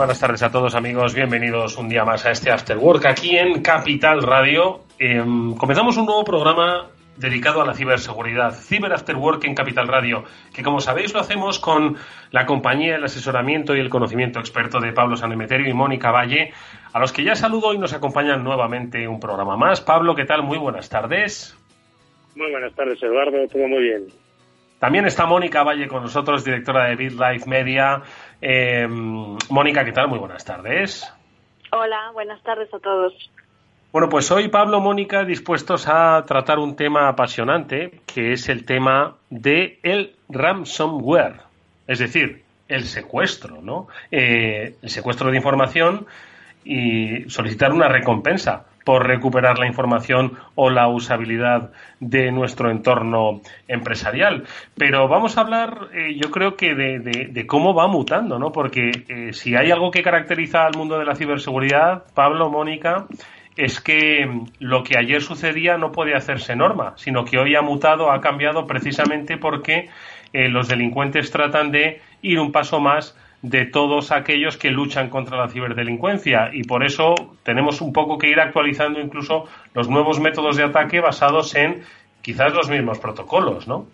Buenas tardes a todos amigos, bienvenidos un día más a este After Work aquí en Capital Radio. Em, comenzamos un nuevo programa dedicado a la ciberseguridad, Ciber After Work en Capital Radio, que como sabéis lo hacemos con la compañía, el asesoramiento y el conocimiento experto de Pablo Sanemeterio y Mónica Valle, a los que ya saludo y nos acompañan nuevamente un programa más. Pablo, ¿qué tal? Muy buenas tardes. Muy buenas tardes, Eduardo, todo muy bien. También está Mónica Valle con nosotros, directora de BitLife Media. Eh, Mónica, ¿qué tal? Muy buenas tardes. Hola, buenas tardes a todos. Bueno, pues hoy Pablo, Mónica, dispuestos a tratar un tema apasionante, que es el tema de el ransomware, es decir, el secuestro, ¿no? Eh, el secuestro de información y solicitar una recompensa por recuperar la información o la usabilidad de nuestro entorno empresarial. Pero vamos a hablar, eh, yo creo que de, cómo va mutando, ¿no? Porque eh, si hay algo que caracteriza al mundo de la ciberseguridad, Pablo, Mónica, es que lo que ayer sucedía no puede hacerse norma, sino que hoy ha mutado, ha cambiado precisamente porque eh, los delincuentes tratan de ir un paso más de todos aquellos que luchan contra la ciberdelincuencia. Y por eso tenemos un poco que ir actualizando incluso los nuevos métodos de ataque basados en quizás los mismos protocolos, ¿no?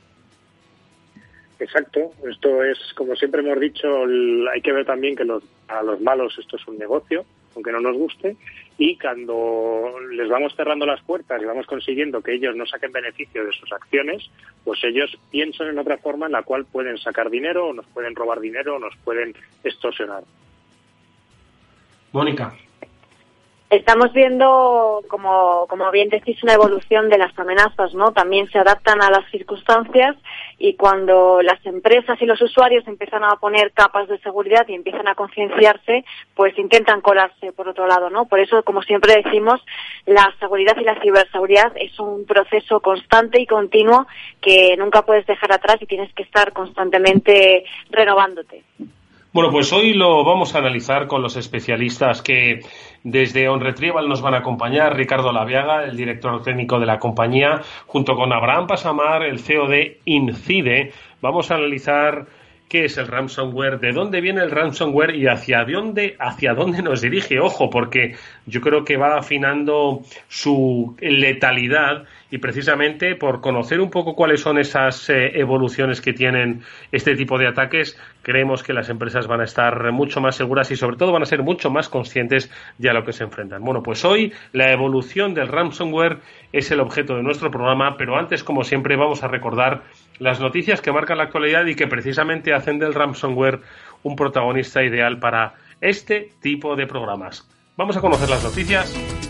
Exacto, esto es, como siempre hemos dicho, hay que ver también que los, a los malos esto es un negocio, aunque no nos guste, y cuando les vamos cerrando las puertas y vamos consiguiendo que ellos no saquen beneficio de sus acciones, pues ellos piensan en otra forma en la cual pueden sacar dinero, o nos pueden robar dinero, o nos pueden extorsionar. Mónica. Estamos viendo, como, como bien decís, una evolución de las amenazas, ¿no? También se adaptan a las circunstancias y cuando las empresas y los usuarios empiezan a poner capas de seguridad y empiezan a concienciarse, pues intentan colarse por otro lado, ¿no? Por eso, como siempre decimos, la seguridad y la ciberseguridad es un proceso constante y continuo que nunca puedes dejar atrás y tienes que estar constantemente renovándote. Bueno, pues hoy lo vamos a analizar con los especialistas que desde OnRetrieval nos van a acompañar Ricardo Laviaga, el director técnico de la compañía, junto con Abraham Pasamar, el CEO de Incide. Vamos a analizar qué es el ransomware, de dónde viene el ransomware y hacia dónde, hacia dónde nos dirige. Ojo, porque yo creo que va afinando su letalidad y precisamente por conocer un poco cuáles son esas eh, evoluciones que tienen este tipo de ataques, creemos que las empresas van a estar mucho más seguras y sobre todo van a ser mucho más conscientes de a lo que se enfrentan. Bueno, pues hoy la evolución del ransomware es el objeto de nuestro programa, pero antes, como siempre, vamos a recordar las noticias que marcan la actualidad y que precisamente hacen del ransomware un protagonista ideal para este tipo de programas. Vamos a conocer las noticias.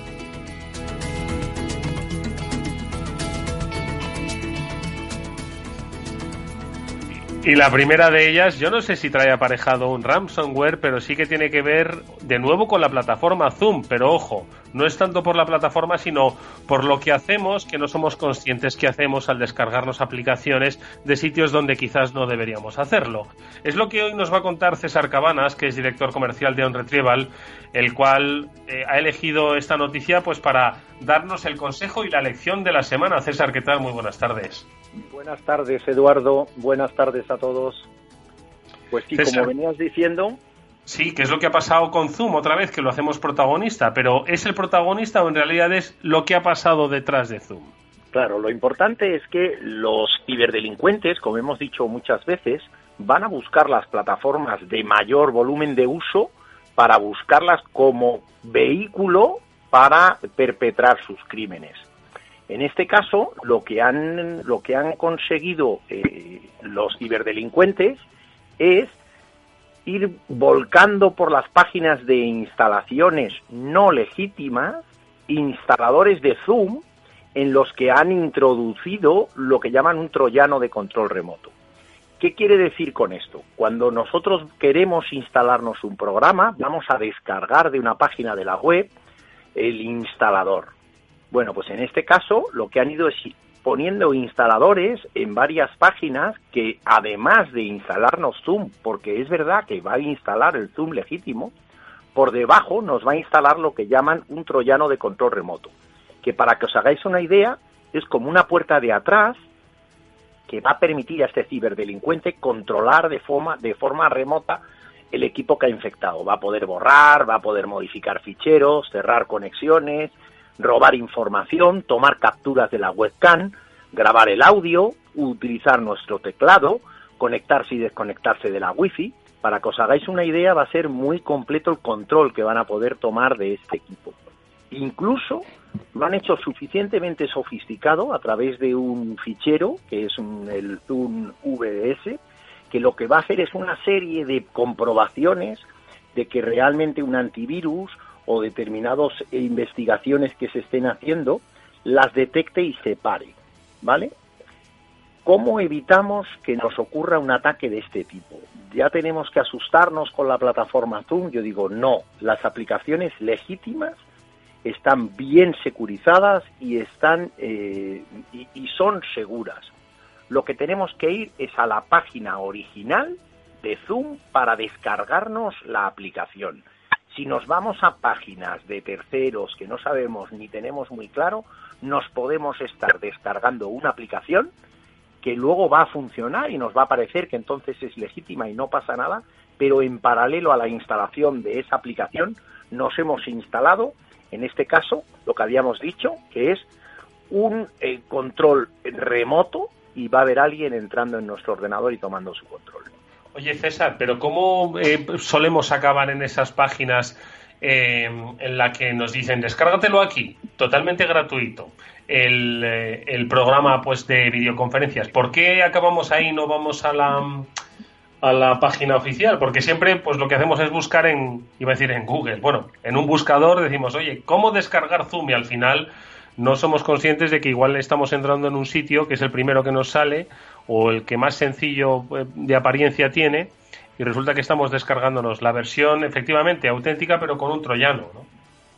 Y la primera de ellas, yo no sé si trae aparejado un ransomware, pero sí que tiene que ver de nuevo con la plataforma Zoom. Pero ojo, no es tanto por la plataforma, sino por lo que hacemos, que no somos conscientes que hacemos al descargarnos aplicaciones de sitios donde quizás no deberíamos hacerlo. Es lo que hoy nos va a contar César Cabanas, que es director comercial de OnRetrieval, el cual eh, ha elegido esta noticia pues para darnos el consejo y la lección de la semana. César, ¿qué tal? Muy buenas tardes. Buenas tardes, Eduardo. Buenas tardes a todos. Pues sí, como venías diciendo. Sí, que es lo que ha pasado con Zoom otra vez, que lo hacemos protagonista, pero ¿es el protagonista o en realidad es lo que ha pasado detrás de Zoom? Claro, lo importante es que los ciberdelincuentes, como hemos dicho muchas veces, van a buscar las plataformas de mayor volumen de uso para buscarlas como vehículo para perpetrar sus crímenes. En este caso, lo que han, lo que han conseguido eh, los ciberdelincuentes es ir volcando por las páginas de instalaciones no legítimas instaladores de Zoom en los que han introducido lo que llaman un troyano de control remoto. ¿Qué quiere decir con esto? Cuando nosotros queremos instalarnos un programa, vamos a descargar de una página de la web el instalador. Bueno, pues en este caso lo que han ido es poniendo instaladores en varias páginas que además de instalarnos Zoom, porque es verdad que va a instalar el Zoom legítimo, por debajo nos va a instalar lo que llaman un troyano de control remoto, que para que os hagáis una idea es como una puerta de atrás que va a permitir a este ciberdelincuente controlar de forma, de forma remota el equipo que ha infectado. Va a poder borrar, va a poder modificar ficheros, cerrar conexiones, robar información, tomar capturas de la webcam, grabar el audio, utilizar nuestro teclado, conectarse y desconectarse de la wifi. Para que os hagáis una idea, va a ser muy completo el control que van a poder tomar de este equipo. Incluso lo han hecho suficientemente sofisticado a través de un fichero, que es un, el Zoom VDS, que lo que va a hacer es una serie de comprobaciones de que realmente un antivirus o determinadas investigaciones que se estén haciendo las detecte y separe, ¿vale? ¿Cómo evitamos que nos ocurra un ataque de este tipo? ¿Ya tenemos que asustarnos con la plataforma Zoom? Yo digo, no, las aplicaciones legítimas están bien securizadas y, están, eh, y son seguras. Lo que tenemos que ir es a la página original de Zoom para descargarnos la aplicación si nos vamos a páginas de terceros que no sabemos ni tenemos muy claro, nos podemos estar descargando una aplicación que luego va a funcionar y nos va a parecer que entonces es legítima y no pasa nada, pero en paralelo a la instalación de esa aplicación nos hemos instalado, en este caso, lo que habíamos dicho, que es un eh, control remoto y va a haber alguien entrando en nuestro ordenador y tomando su control. Oye, César, pero ¿cómo eh, solemos acabar en esas páginas eh, en la que nos dicen descárgatelo aquí, totalmente gratuito, el, eh, el, programa pues de videoconferencias? ¿Por qué acabamos ahí y no vamos a la, a la página oficial? Porque siempre pues lo que hacemos es buscar en, iba a decir en Google, bueno, en un buscador decimos, oye, ¿cómo descargar Zoom? Y al final no somos conscientes de que igual estamos entrando en un sitio que es el primero que nos sale o el que más sencillo eh, de apariencia tiene y resulta que estamos descargándonos la versión efectivamente auténtica pero con un troyano, ¿no?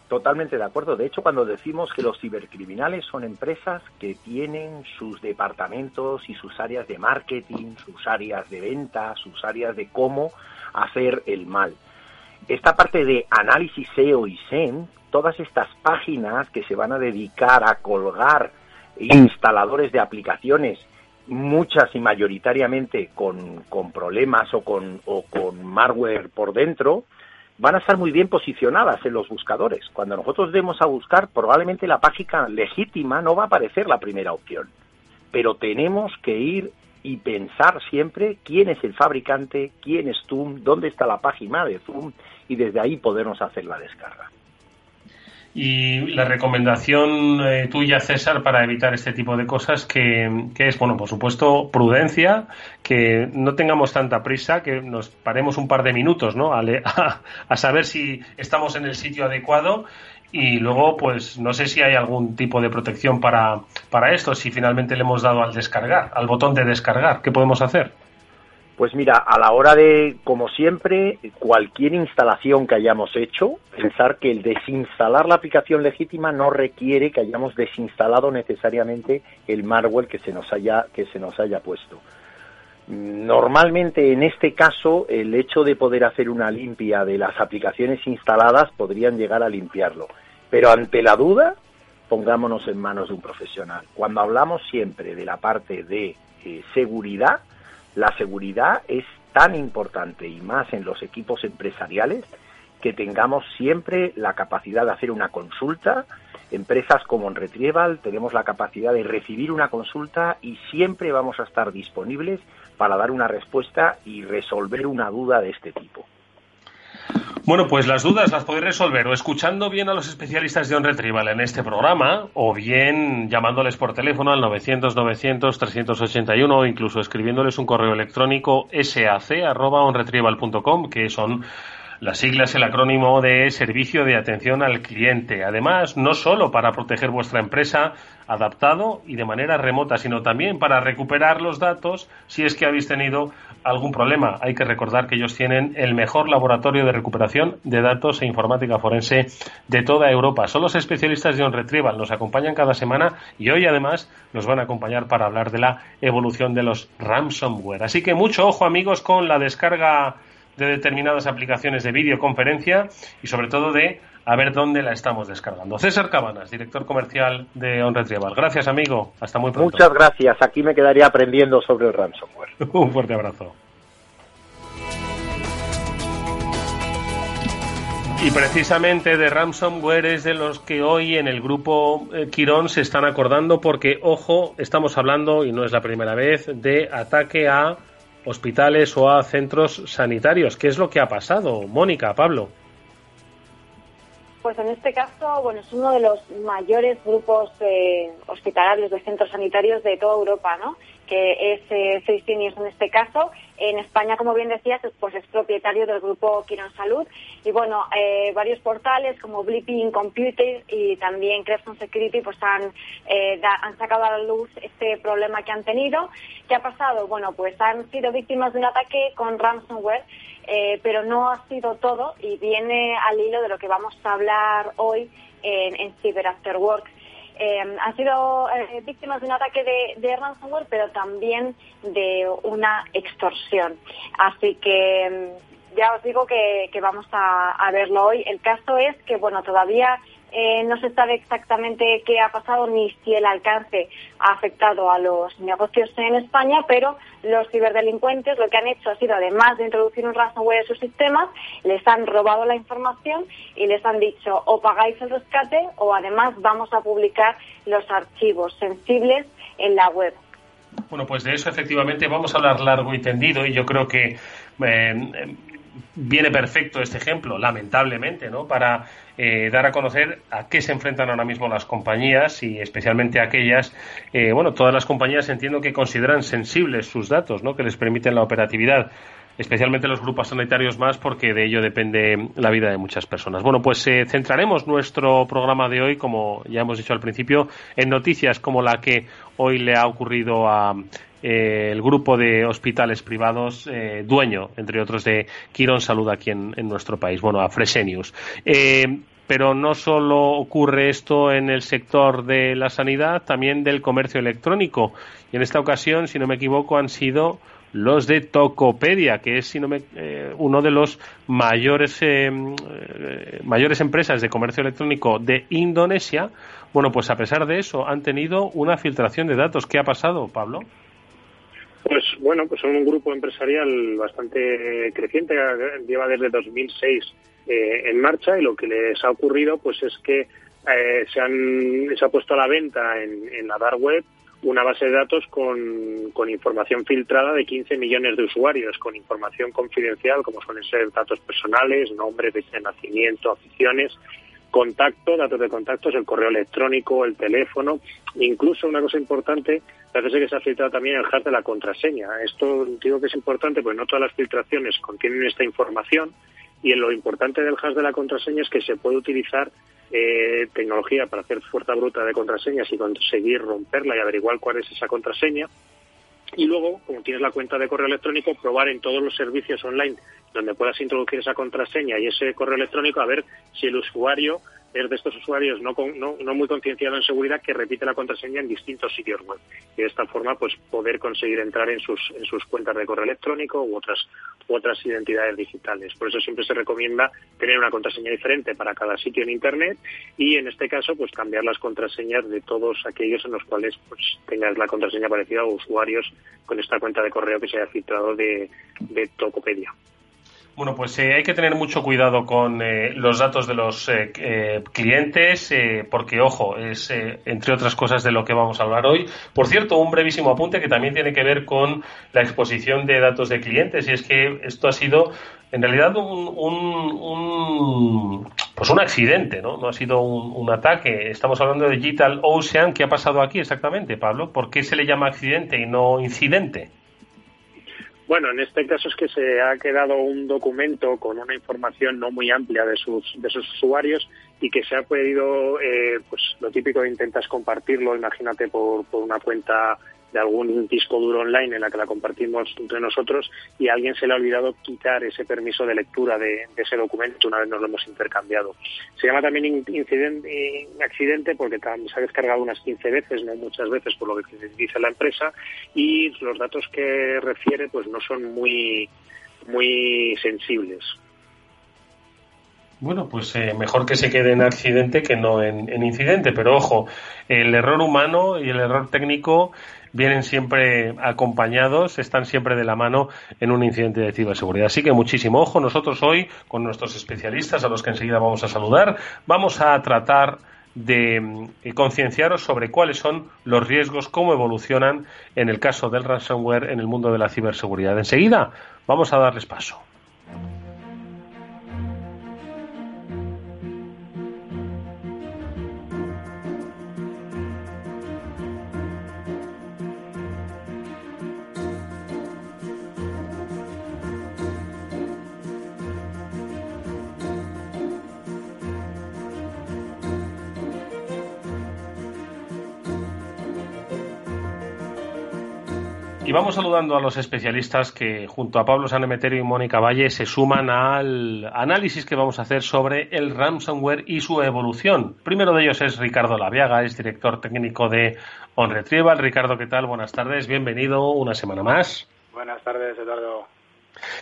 Totalmente de acuerdo. De hecho, cuando decimos que los cibercriminales son empresas que tienen sus departamentos y sus áreas de marketing, sus áreas de venta, sus áreas de cómo hacer el mal. Esta parte de análisis SEO y SEM, todas estas páginas que se van a dedicar a colgar instaladores de aplicaciones muchas y mayoritariamente con, con problemas o con, o con malware por dentro, van a estar muy bien posicionadas en los buscadores. Cuando nosotros demos a buscar, probablemente la página legítima no va a aparecer la primera opción. Pero tenemos que ir y pensar siempre quién es el fabricante, quién es Zoom, dónde está la página de Zoom y desde ahí podernos hacer la descarga. Y la recomendación eh, tuya, César, para evitar este tipo de cosas, que, es, bueno, por supuesto, prudencia, que no tengamos tanta prisa, que nos paremos un par de minutos, ¿no? A, a, saber si estamos en el sitio adecuado y luego, pues, no sé si hay algún tipo de protección para, para esto, si finalmente le hemos dado al descargar, al botón de descargar, ¿qué podemos hacer? Pues mira, a la hora de, como siempre, cualquier instalación que hayamos hecho, pensar que el desinstalar la aplicación legítima no requiere que hayamos desinstalado necesariamente el malware que se nos haya, que se nos haya puesto. Normalmente, en este caso, el hecho de poder hacer una limpia de las aplicaciones instaladas podrían llegar a limpiarlo. Pero ante la duda, pongámonos en manos de un profesional. Cuando hablamos siempre de la parte de eh, seguridad, la seguridad es tan importante y más en los equipos empresariales que tengamos siempre la capacidad de hacer una consulta. Empresas como en Retrieval tenemos la capacidad de recibir una consulta y siempre vamos a estar disponibles para dar una respuesta y resolver una duda de este tipo. Bueno, pues las dudas las podéis resolver o escuchando bien a los especialistas de On Retrieval en este programa o bien llamándoles por teléfono al 900-900-381 o incluso escribiéndoles un correo electrónico sac.onretrieval.com que son La sigla es el acrónimo de Servicio de Atención al Cliente. Además, no solo para proteger vuestra empresa adaptado y de manera remota, sino también para recuperar los datos si es que habéis tenido algún problema. Hay que recordar que ellos tienen el mejor laboratorio de recuperación de datos e informática forense de toda Europa. Son los especialistas de On Retrieval. Nos acompañan cada semana y hoy además nos van a acompañar para hablar de la evolución de los ransomware. Así que mucho ojo amigos con la descarga de determinadas aplicaciones de videoconferencia y sobre todo de a ver dónde la estamos descargando. César Cabanas, director comercial de On Retrieval. Gracias, amigo. Hasta muy pronto. Muchas gracias. Aquí me quedaría aprendiendo sobre el ransomware. Un fuerte abrazo. Y precisamente de ransomware es de los que hoy en el grupo eh, Quirón se están acordando porque, ojo, estamos hablando, y no es la primera vez, de ataque a hospitales o a centros sanitarios. ¿Qué es lo que ha pasado? Mónica, Pablo. Pues en este caso, bueno, es uno de los mayores grupos eh, hospitalarios de centros sanitarios de toda Europa, ¿no? Que es eh, en este caso. En España, como bien decías, pues es propietario del grupo Quirón Salud. Y bueno, eh, varios portales como Blipping Computer y también Crepson Security pues han, eh, han sacado a la luz este problema que han tenido. ¿Qué ha pasado? Bueno, pues han sido víctimas de un ataque con ransomware eh, pero no ha sido todo y viene al hilo de lo que vamos a hablar hoy en, en Cyber After Work. Eh, han sido eh, víctimas de un ataque de, ransomware, pero también de una extorsión. Así que mm, ya os digo que, vamos a, verlo hoy. El caso es que, bueno, todavía eh, no se sabe exactamente qué ha pasado ni si el alcance ha afectado a los negocios en España, pero los ciberdelincuentes lo que han hecho ha sido, además de introducir un ransomware en sus sistemas, les han robado la información y les han dicho o pagáis el rescate o además vamos a publicar los archivos sensibles en la web. Bueno, pues de eso efectivamente vamos a hablar largo y tendido y yo creo que eh, viene perfecto este ejemplo, lamentablemente, ¿no? Para eh, dar a conocer a qué se enfrentan ahora mismo las compañías y especialmente aquellas, eh, bueno, todas las compañías entiendo que consideran sensibles sus datos, ¿no? Que les permiten la operatividad especialmente los grupos sanitarios más, porque de ello depende la vida de muchas personas. Bueno, pues eh, centraremos nuestro programa de hoy, como ya hemos dicho al principio, en noticias como la que hoy le ha ocurrido a eh, el grupo de hospitales privados, eh, dueño, entre otros, de Quirón Salud aquí en, nuestro país, bueno, a Fresenius. Eh, pero no solo ocurre esto en el sector de la sanidad, también del comercio electrónico. Y en esta ocasión, si no me equivoco, han sido los de Tokopedia, que es si no me, uno de los mayores, mayores empresas de comercio electrónico de Indonesia. Bueno, pues a pesar de eso, han tenido una filtración de datos. ¿Qué ha pasado, Pablo? Pues bueno, pues son un grupo empresarial bastante creciente, lleva desde 2006 eh, en marcha y lo que les ha ocurrido pues es que eh, se, han, se ha puesto a la venta en, en la dark web una base de datos con, con, información filtrada de 15 millones de usuarios, con información confidencial como suelen ser datos personales, nombres, de nacimiento, aficiones contacto, datos de contactos, el correo electrónico, el teléfono, incluso una cosa importante, parece que se ha filtrado también el hash de la contraseña. Esto digo que es importante, porque no todas las filtraciones contienen esta información y lo importante del hash de la contraseña es que se puede utilizar eh, tecnología para hacer fuerza bruta de contraseñas y conseguir romperla y averiguar cuál es esa contraseña. Y luego, como tienes la cuenta de correo electrónico, probar en todos los servicios online donde puedas introducir esa contraseña y ese correo electrónico a ver si el usuario es de estos usuarios no, no, muy concienciado en seguridad que repite la contraseña en distintos sitios web y de esta forma pues poder conseguir entrar en sus, en sus cuentas de correo electrónico u otras, u otras identidades digitales. Por eso siempre se recomienda tener una contraseña diferente para cada sitio en Internet y en este caso pues cambiar las contraseñas de todos aquellos en los cuales pues tengas la contraseña parecida a usuarios con esta cuenta de correo que se haya filtrado de, de Tocopedia. Bueno, pues eh, hay que tener mucho cuidado con eh, los datos de los eh, clientes, porque, ojo, es entre otras cosas de lo que vamos a hablar hoy. Por cierto, un brevísimo apunte que también tiene que ver con la exposición de datos de clientes, y es que esto ha sido, en realidad, un, un, pues un accidente, ¿no? No ha sido un, un, ataque. Estamos hablando de Digital Ocean. ¿Qué ha pasado aquí exactamente, Pablo? ¿Por qué se le llama accidente y no incidente? Bueno, en este caso es que se ha quedado un documento con una información no muy amplia de sus, de sus usuarios y que se ha pedido, eh, pues lo típico intentas compartirlo, imagínate por, por una cuenta de algún disco duro online en la que la compartimos entre nosotros y a alguien se le ha olvidado quitar ese permiso de lectura de, ese documento una vez nos lo hemos intercambiado. Se llama también incidente, accidente porque se ha descargado unas 15 veces, no muchas veces por lo que dice la empresa y los datos que refiere pues no son muy muy sensibles. Bueno, pues eh, mejor que se quede en accidente que no en, incidente, pero ojo, el error humano y el error técnico vienen siempre acompañados, están siempre de la mano en un incidente de ciberseguridad. Así que muchísimo ojo, nosotros hoy, con nuestros especialistas, a los que enseguida vamos a saludar, vamos a tratar de eh, concienciaros sobre cuáles son los riesgos, cómo evolucionan en el caso del ransomware en el mundo de la ciberseguridad. Enseguida vamos a darles paso. Y vamos saludando a los especialistas que junto a Pablo Sanemeterio y Mónica Valle se suman al análisis que vamos a hacer sobre el ransomware y su evolución. Primero de ellos es Ricardo Laviaga, es director técnico de OnRetrieval. Ricardo, ¿qué tal? Buenas tardes, bienvenido una semana más. Buenas tardes, Eduardo.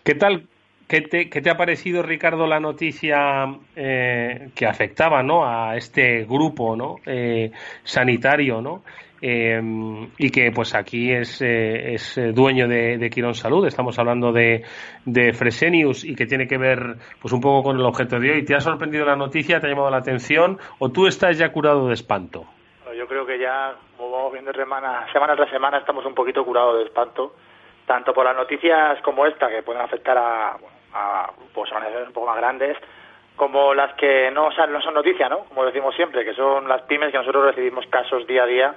¿Qué tal? ¿Qué te, ha parecido, Ricardo, la noticia eh, que afectaba ¿no? a este grupo ¿no? Eh, sanitario ¿no? Em, y que pues aquí es, eh, es eh, dueño de, Quirón Salud. Estamos hablando de, de, Fresenius y que tiene que ver pues un poco con el objeto de hoy. ¿Te ha sorprendido la noticia? ¿Te ha llamado la atención? ¿O tú estás ya curado de espanto? Yo creo que ya, como vamos viendo semana, semana tras semana, estamos un poquito curados de espanto, tanto por las noticias como esta, que pueden afectar a, a grupos un poco más grandes, como las que no, no son noticias, ¿no? Como decimos siempre, que son las pymes que nosotros recibimos casos día a día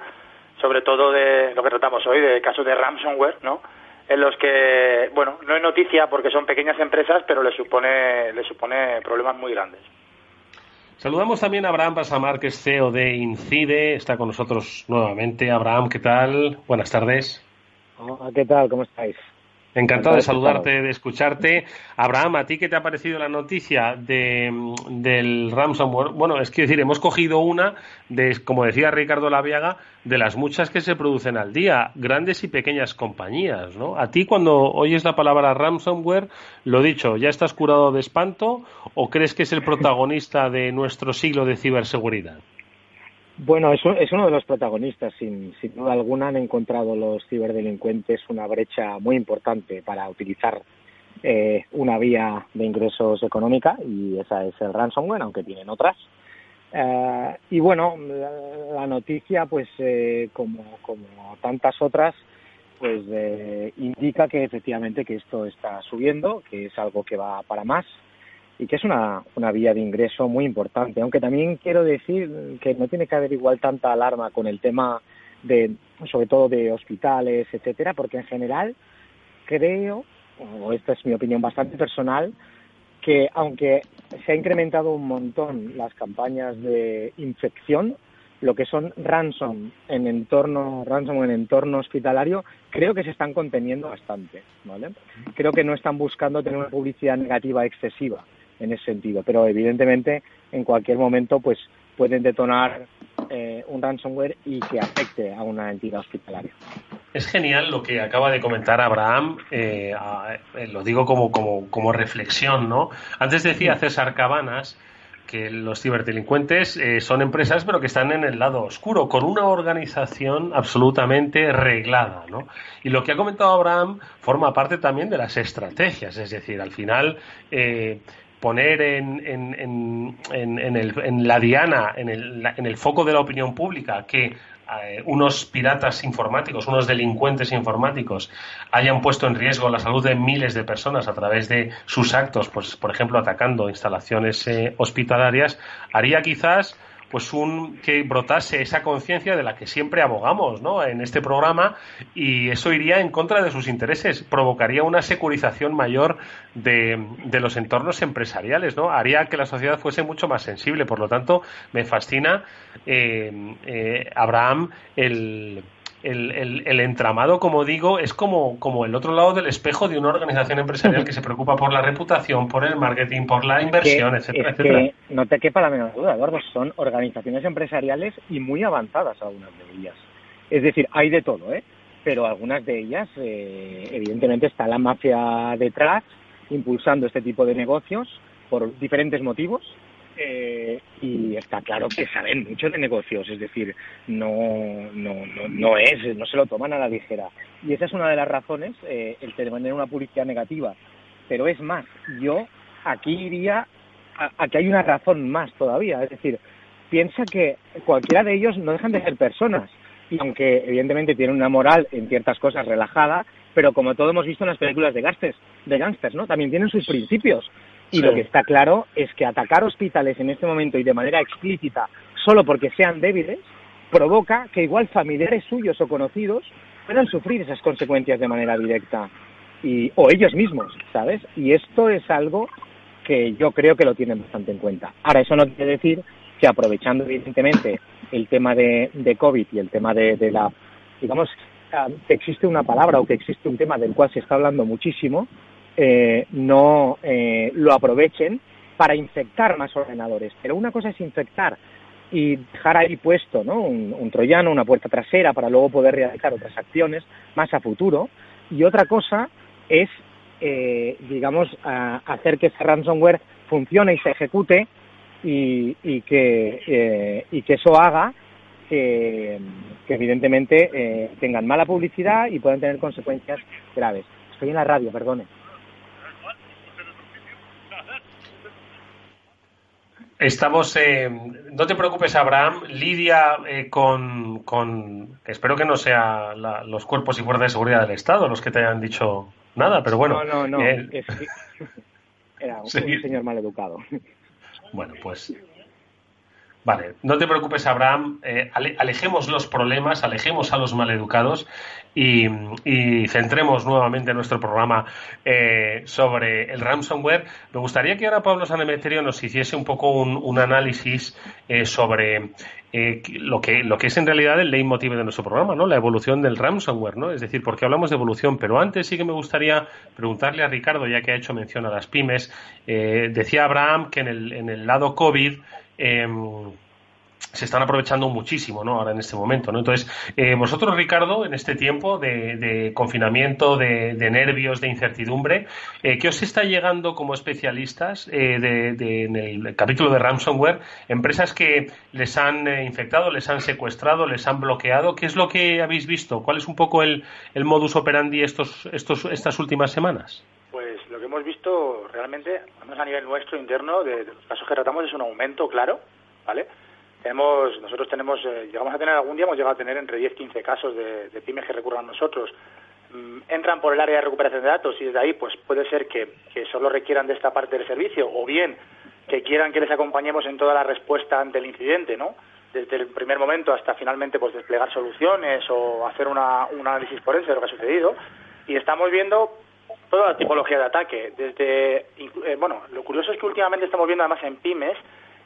sobre todo de lo que tratamos hoy, de casos de ransomware, ¿no? En los que, bueno, no es noticia porque son pequeñas empresas, pero le supone, le supone problemas muy grandes. Saludamos también a Abraham Pasamar, que es CEO de Incide, está con nosotros nuevamente. Abraham, ¿qué tal? Buenas tardes. Hola, ¿qué tal? ¿Cómo estáis? Encantado de saludarte, de escucharte. Abraham, ¿a ti qué te ha parecido la noticia de, del ransomware? Bueno, es que decir, hemos cogido una de, como decía Ricardo Laviaga, de las muchas que se producen al día, grandes y pequeñas compañías, ¿no? A ti cuando oyes la palabra ransomware, lo dicho, ¿ya estás curado de espanto o crees que es el protagonista de nuestro siglo de ciberseguridad? Bueno, es, es uno de los protagonistas. Sin, duda alguna han encontrado los ciberdelincuentes una brecha muy importante para utilizar eh, una vía de ingresos económica y esa es el ransomware, aunque tienen otras. Eh, y bueno, la, noticia, pues eh, como, como tantas otras, pues indica que efectivamente que esto está subiendo, que es algo que va para más y que es una, una vía de ingreso muy importante. Aunque también quiero decir que no tiene que haber igual tanta alarma con el tema de, sobre todo de hospitales, etcétera, porque en general creo, o esta es mi opinión bastante personal, que aunque se ha incrementado un montón las campañas de infección, lo que son ransom en entorno ransom en entorno hospitalario creo que se están conteniendo bastante vale creo que no están buscando tener una publicidad negativa excesiva en ese sentido. Pero evidentemente en cualquier momento pues pueden detonar eh, un ransomware y que afecte a una entidad hospitalaria. Es genial lo que acaba de comentar Abraham, eh, eh, lo digo como, como, como, reflexión, ¿no? Antes decía César Cabanas que los ciberdelincuentes son empresas pero que están en el lado oscuro, con una organización absolutamente reglada, ¿no? Y lo que ha comentado Abraham forma parte también de las estrategias, es decir, al final poner en, en, en, el, en la diana, en el, en el foco de la opinión pública, que eh, unos piratas informáticos, unos delincuentes informáticos hayan puesto en riesgo la salud de miles de personas a través de sus actos, pues por ejemplo atacando instalaciones eh, hospitalarias, haría quizás pues un que brotase esa conciencia de la que siempre abogamos, ¿no? En este programa y eso iría en contra de sus intereses, provocaría una securización mayor de, de los entornos empresariales, ¿no? Haría que la sociedad fuese mucho más sensible. Por lo tanto, me fascina eh, eh, Abraham el el, el, entramado, como digo, es como, como el otro lado del espejo de una organización empresarial que se preocupa por la reputación, por el marketing, por la inversión, etcétera, Que no te quepa la menor duda, Eduardo, son organizaciones empresariales y muy avanzadas algunas de ellas. Es decir, hay de todo, ¿eh? Pero algunas de ellas, eh, evidentemente, está la mafia detrás, impulsando este tipo de negocios por diferentes motivos eh, y está claro que saben mucho de negocios, es decir, no, no, no, es, no se lo toman a la ligera. Y esa es una de las razones, eh, el tener una publicidad negativa. Pero es más, yo aquí iría a, que hay una razón más todavía, es decir, piensa que cualquiera de ellos no dejan de ser personas, y aunque evidentemente tienen una moral en ciertas cosas relajada, pero como todos hemos visto en las películas de gangsters, de gangsters, ¿no? También tienen sus principios y lo que está claro es que atacar hospitales en este momento y de manera explícita solo porque sean débiles provoca que igual familiares suyos o conocidos puedan sufrir esas consecuencias de manera directa y, o ellos mismos, ¿sabes? Y esto es algo que yo creo que lo tienen bastante en cuenta. Ahora, eso no quiere decir que aprovechando evidentemente el tema de, de COVID y el tema de, de la, digamos, ah, que existe una palabra o que existe un tema del cual se está hablando muchísimo, eh, no eh, lo aprovechen para infectar más ordenadores. Pero una cosa es infectar y dejar ahí puesto ¿no? un, troyano, una puerta trasera para luego poder realizar otras acciones más a futuro. Y otra cosa es, eh, digamos, hacer que ese ransomware funcione y se ejecute y, que, y que eso haga que, que evidentemente tengan mala publicidad y puedan tener consecuencias graves. Estoy en la radio, perdone. Estamos, eh, no te preocupes, Abraham. Lidia eh, con, con, espero que no sea los cuerpos y fuerzas de seguridad del Estado los que te hayan dicho nada, pero bueno. No, no, no. Eh, era un, señor mal educado. Bueno, pues Vale, no te preocupes, Abraham. Eh, alejemos los problemas, alejemos a los maleducados y, y centremos nuevamente nuestro programa eh, sobre el ransomware. Me gustaría que ahora Pablo Sanemeterio nos hiciese un poco un, análisis eh, sobre lo, que, lo que es en realidad el leitmotiv de nuestro programa, ¿no? La evolución del ransomware, ¿no? Es decir, porque hablamos de evolución, pero antes sí que me gustaría preguntarle a Ricardo, ya que ha hecho mención a las pymes. decía Abraham que en el, en el lado COVID Em, se están aprovechando muchísimo, ¿no? Ahora en este momento. Entonces, eh, vosotros, Ricardo, en este tiempo de, confinamiento, de, nervios, de incertidumbre, eh, ¿qué os está llegando como especialistas eh, en el capítulo de ransomware? Empresas que les han infectado, les han secuestrado, les han bloqueado. ¿Qué es lo que habéis visto? ¿Cuál es un poco el, modus operandi estos, estas últimas semanas? Lo que hemos visto realmente, a nivel nuestro interno, de, los casos que tratamos es un aumento claro, ¿vale? Tenemos, nosotros tenemos, eh, llegamos a tener algún día, hemos llegado a tener entre 10 15 casos de, pymes que recurran a nosotros. Mm, entran por el área de recuperación de datos y desde ahí pues puede ser que, que solo requieran de esta parte del servicio o bien que quieran que les acompañemos en toda la respuesta ante el incidente, ¿no? Desde el primer momento hasta finalmente pues desplegar soluciones o hacer una, un análisis forense de lo que ha sucedido. Y estamos viendo toda la tipología de ataque. Desde, eh, bueno, lo curioso es que últimamente estamos viendo además en pymes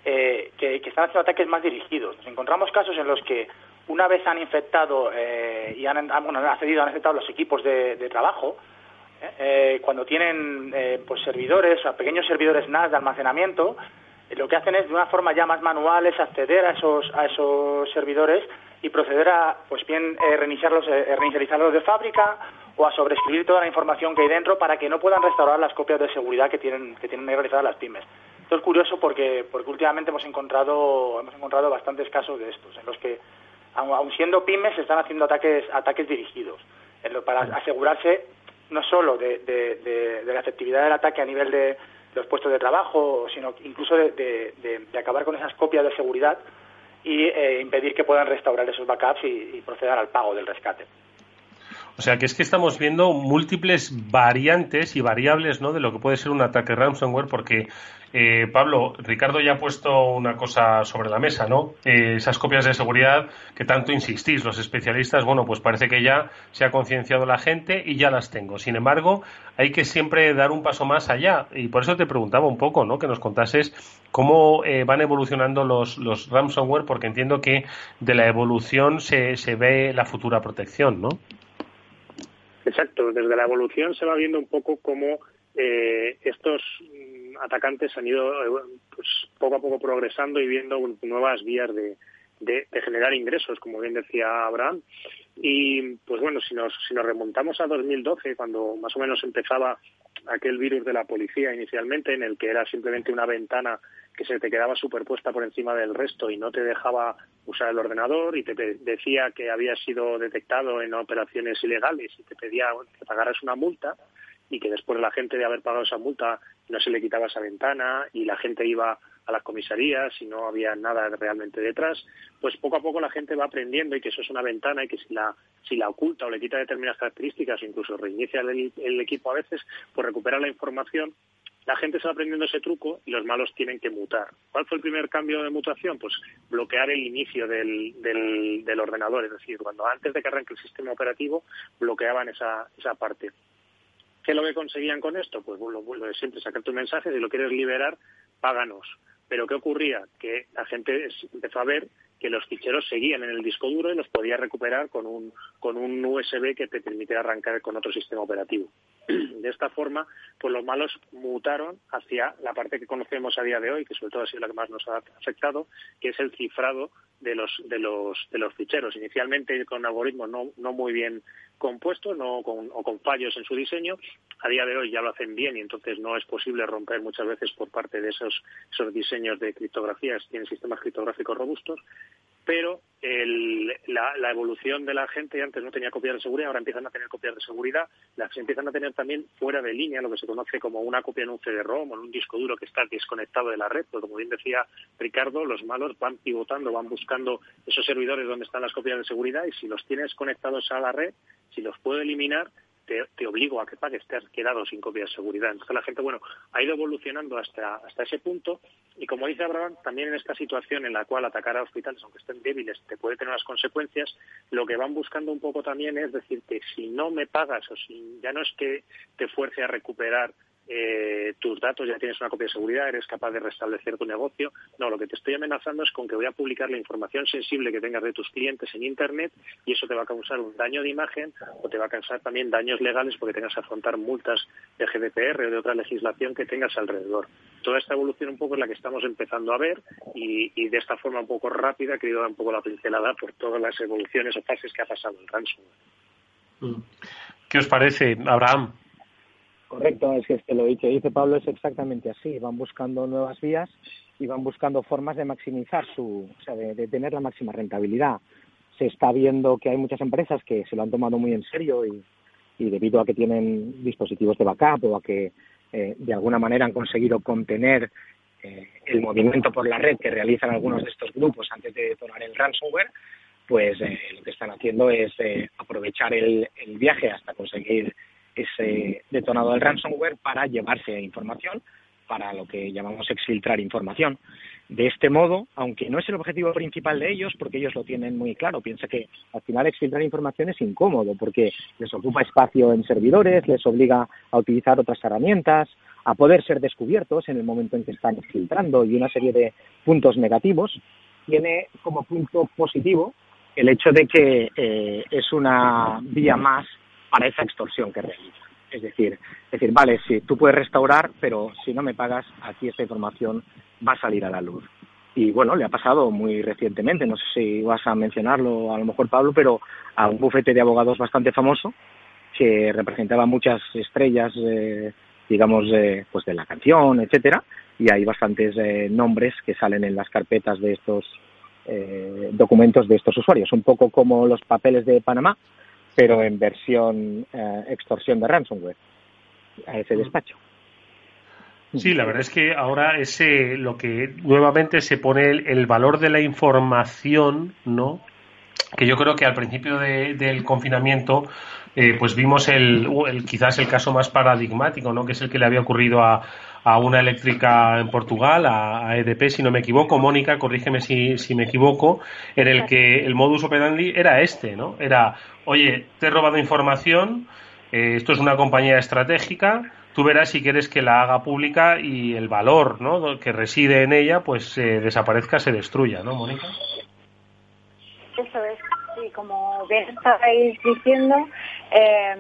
eh, que, están haciendo ataques más dirigidos. Encontramos casos en los que una vez han infectado eh, y han, bueno, han accedido, han infectado los equipos de, trabajo, cuando tienen pues servidores, o pequeños servidores NAS de almacenamiento, lo que hacen es de una forma ya más manual es acceder a esos a esos servidores y proceder a pues bien reiniciarlos, reinicializarlos de fábrica o a sobreescribir toda la información que hay dentro para que no puedan restaurar las copias de seguridad que tienen que tienen realizadas las pymes. Esto es curioso porque porque últimamente hemos encontrado hemos encontrado bastantes casos de estos en los que aun siendo pymes se están haciendo ataques ataques dirigidos para asegurarse no solo de, la efectividad del ataque a nivel de los puestos de trabajo, sino incluso de, acabar con esas copias de seguridad y eh, impedir que puedan restaurar esos backups y proceder al pago del rescate. O sea que es que estamos viendo múltiples variantes y variables ¿no? de lo que puede ser un ataque ransomware, porque eh, Pablo, Ricardo ya ha puesto una cosa sobre la mesa, ¿no? Eh, esas copias de seguridad que tanto insistís, los especialistas, bueno, pues parece que ya se ha concienciado la gente y ya las tengo. Sin embargo, hay que siempre dar un paso más allá y por eso te preguntaba un poco, ¿no? Que nos contases cómo eh, van evolucionando los, los ransomware, porque entiendo que de la evolución se, se ve la futura protección, ¿no? Exacto, desde la evolución se va viendo un poco cómo eh, estos mm, atacantes han ido eh, pues, poco a poco progresando y viendo nuevas vías de, de, generar ingresos, como bien decía Abraham. Y pues bueno, si nos, si nos remontamos a 2012, cuando más o menos empezaba aquel virus de la policía inicialmente, en el que era simplemente una ventana que se te quedaba superpuesta por encima del resto y no te dejaba usar el ordenador y te decía que había sido detectado en operaciones ilegales y te pedía que pagaras una multa y que después la gente de haber pagado esa multa no se le quitaba esa ventana y la gente iba a las comisarías y no había nada realmente detrás, pues poco a poco la gente va aprendiendo y que eso es una ventana y que si la, si la oculta o le quita determinadas características o incluso reinicia el, el equipo a veces, pues recupera la información la gente se va aprendiendo ese truco y los malos tienen que mutar. ¿Cuál fue el primer cambio de mutación? Pues bloquear el inicio del, del, ordenador, es decir, cuando antes de que arranque el sistema operativo bloqueaban esa, esa parte. ¿Qué es lo que conseguían con esto? Pues lo, lo de siempre, sacar tu mensaje, si lo quieres liberar, páganos. Pero ¿qué ocurría? Que la gente empezó a ver que los ficheros seguían en el disco duro y los podía recuperar con un, con un USB que te permitiera arrancar con otro sistema operativo. De esta forma, pues los malos mutaron hacia la parte que conocemos a día de hoy, que sobre todo ha sido la que más nos ha afectado, que es el cifrado de los, de los, de los ficheros. Inicialmente con algoritmos no, no muy bien compuestos no con, o con fallos en su diseño. A día de hoy ya lo hacen bien y entonces no es posible romper muchas veces por parte de esos, esos diseños de criptografías. Tienen sistemas criptográficos robustos pero la, evolución de la gente antes no tenía copias de seguridad, ahora empiezan a tener copias de seguridad, las empiezan a tener también fuera de línea, lo que se conoce como una copia en un CD-ROM o en un disco duro que está desconectado de la red, pero como bien decía Ricardo, los malos van pivotando, van buscando esos servidores donde están las copias de seguridad y si los tienes conectados a la red, si los puedo eliminar, te, obligo a que pagues, te has quedado sin copia de seguridad. Entonces la gente, bueno, ha ido evolucionando hasta, hasta ese punto y como dice Abraham, también en esta situación en la cual atacar a hospitales, aunque estén débiles, te puede tener unas consecuencias, lo que van buscando un poco también es decir que si no me pagas o si ya no es que te fuerce a recuperar eh, tus datos, ya tienes una copia de seguridad, eres capaz de restablecer tu negocio. No, lo que te estoy amenazando es con que voy a publicar la información sensible que tengas de tus clientes en Internet y eso te va a causar un daño de imagen o te va a causar también daños legales porque tengas que afrontar multas de GDPR o de otra legislación que tengas alrededor. Toda esta evolución un poco es la que estamos empezando a ver y, de esta forma un poco rápida querido dar un poco la pincelada por todas las evoluciones o fases que ha pasado el ransomware. Mm. ¿Qué os parece, Abraham? Correcto, es que, lo que dice Pablo es exactamente así. Van buscando nuevas vías y van buscando formas de maximizar su, o sea, de, tener la máxima rentabilidad. Se está viendo que hay muchas empresas que se lo han tomado muy en serio y, debido a que tienen dispositivos de backup o a que eh, de alguna manera han conseguido contener eh, el movimiento por la red que realizan algunos de estos grupos antes de detonar el ransomware, pues eh, lo que están haciendo es aprovechar el viaje hasta conseguir ese detonado del ransomware para llevarse información, para lo que llamamos exfiltrar información. De este modo, aunque no es el objetivo principal de ellos, porque ellos lo tienen muy claro, piensa que al final exfiltrar información es incómodo, porque les ocupa espacio en servidores, les obliga a utilizar otras herramientas, a poder ser descubiertos en el momento en que están exfiltrando y una serie de puntos negativos, tiene como punto positivo el hecho de que eh, es una vía más para esa extorsión que realiza. Es decir, decir, vale, sí, tú puedes restaurar, pero si no me pagas, aquí esta información va a salir a la luz. Y bueno, le ha pasado muy recientemente, no sé si vas a mencionarlo a lo mejor Pablo, pero a un bufete de abogados bastante famoso que representaba muchas estrellas, eh, digamos, pues de la canción, etcétera, y hay bastantes eh, nombres que salen en las carpetas de estos eh, documentos de estos usuarios, un poco como los papeles de Panamá, pero en versión eh, extorsión de ransomware a ese despacho. Sí, la verdad es que ahora ese lo que nuevamente se pone el, valor de la información, ¿no? que yo creo que al principio del confinamiento eh, pues vimos el, quizás el caso más paradigmático, ¿no? que es el que le había ocurrido a, a una eléctrica en Portugal, a, EDP, si no me equivoco. Mónica, corrígeme si, si me equivoco, en el que el modus operandi era este, ¿no? Era, oye, te he robado información, eh, esto es una compañía estratégica, tú verás si quieres que la haga pública y el valor ¿no? que reside en ella pues eh, desaparezca, se destruya, ¿no, Mónica? Eso es, sí, como bien estáis diciendo, eh,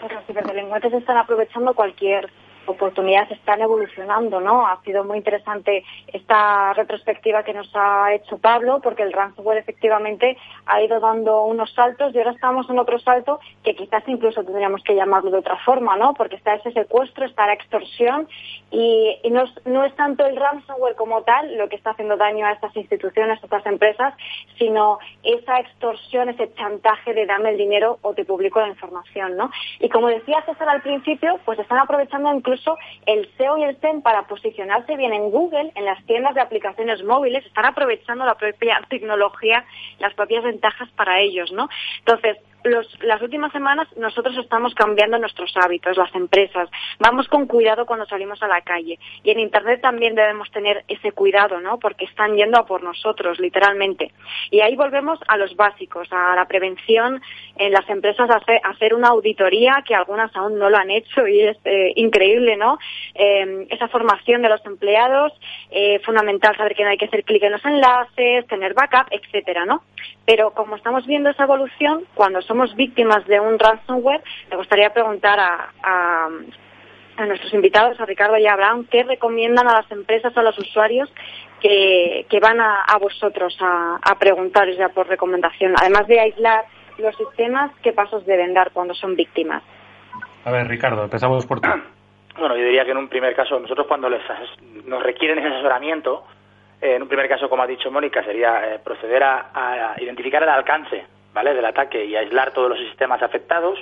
pues los ciberdelincuentes están aprovechando cualquier oportunidades están evolucionando, ¿no? Ha sido muy interesante esta retrospectiva que nos ha hecho Pablo, porque el ransomware efectivamente ha ido dando unos saltos y ahora estamos en otro salto que quizás incluso tendríamos que llamarlo de otra forma, ¿no? Porque está ese secuestro, está la extorsión y, no, es, no, es, tanto el ransomware como tal lo que está haciendo daño a estas instituciones, a estas empresas, sino esa extorsión, ese chantaje de dame el dinero o te publico la información, ¿no? Y como decía César al principio, pues están aprovechando incluso el SEO y el SEM para posicionarse bien en Google, en las tiendas de aplicaciones móviles, están aprovechando la propia tecnología, las propias ventajas para ellos, ¿no? Entonces, las últimas semanas nosotros estamos cambiando nuestros hábitos, las empresas. Vamos con cuidado cuando salimos a la calle. Y en Internet también debemos tener ese cuidado, ¿no? Porque están yendo a por nosotros, literalmente. Y ahí volvemos a los básicos, a la prevención en las empresas, a hacer, una auditoría, que algunas aún no lo han hecho y es eh, increíble, ¿no? Eh, esa formación de los empleados, eh, fundamental saber que no hay que hacer clic en los enlaces, tener backup, etcétera, ¿no? Pero como estamos viendo esa evolución, cuando somos víctimas de un ransomware, me gustaría preguntar a, a, nuestros invitados, a Ricardo y a Abraham, ¿qué recomiendan a las empresas, a los usuarios que, que van a, a vosotros a, a preguntaros ya por recomendación? Además de aislar los sistemas, ¿qué pasos deben dar cuando son víctimas? A ver, Ricardo, empezamos por ti. Bueno, yo diría que en un primer caso, nosotros cuando les, nos requieren ese asesoramiento, eh, en un primer caso, como ha dicho Mónica, sería eh, proceder a, a, identificar el alcance ¿vale? del ataque y aislar todos los sistemas afectados.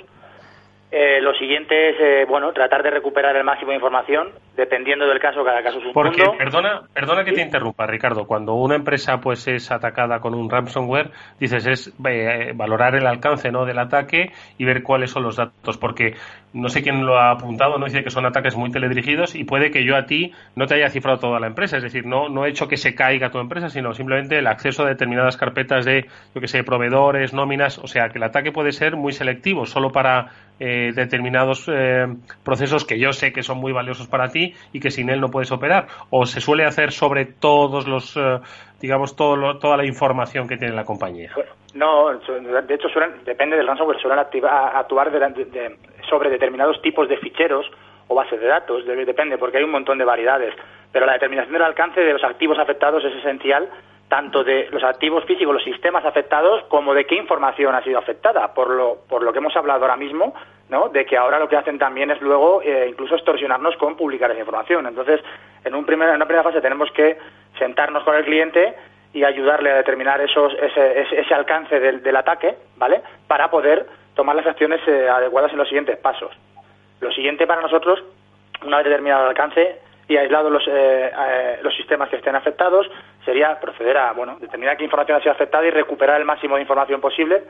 Eh, lo siguiente es, eh, bueno, tratar de recuperar el máximo de información, dependiendo del caso, cada caso es un Porque, perdona, perdona que te interrumpa, Ricardo, cuando una empresa pues es atacada con un ransomware, dices es eh, valorar el alcance ¿no? del ataque y ver cuáles son los datos, porque no sé quién lo ha apuntado, no dice que son ataques muy teledirigidos y puede que yo a ti no te haya cifrado toda la empresa, es decir, no, no he hecho que se caiga tu empresa, sino simplemente el acceso a determinadas carpetas de, yo que sé, proveedores, nóminas, o sea, que el ataque puede ser muy selectivo, solo para eh, determinados eh, procesos que yo sé que son muy valiosos para ti y que sin él no puedes operar, o se suele hacer sobre todos los, eh, digamos, todo toda la información que tiene la compañía. no, de hecho depende del ransomware, suelen actuar de, sobre determinados tipos de ficheros o bases de datos, depende, porque hay un montón de variedades. Pero la determinación del alcance de los activos afectados es esencial, tanto de los activos físicos, los sistemas afectados, como de qué información ha sido afectada, por lo, por lo que hemos hablado ahora mismo, ¿no? de que ahora lo que hacen también es luego eh, incluso extorsionarnos con publicar esa información. Entonces, en, un primer, en una primera fase tenemos que sentarnos con el cliente y ayudarle a determinar esos, ese, ese, alcance del, del, ataque, ¿vale? Para poder tomar las acciones eh, adecuadas en los siguientes pasos. Lo siguiente para nosotros, una vez determinado el alcance y aislados los, eh, eh, los sistemas que estén afectados, sería proceder a bueno, determinar qué información ha sido afectada y recuperar el máximo de información posible.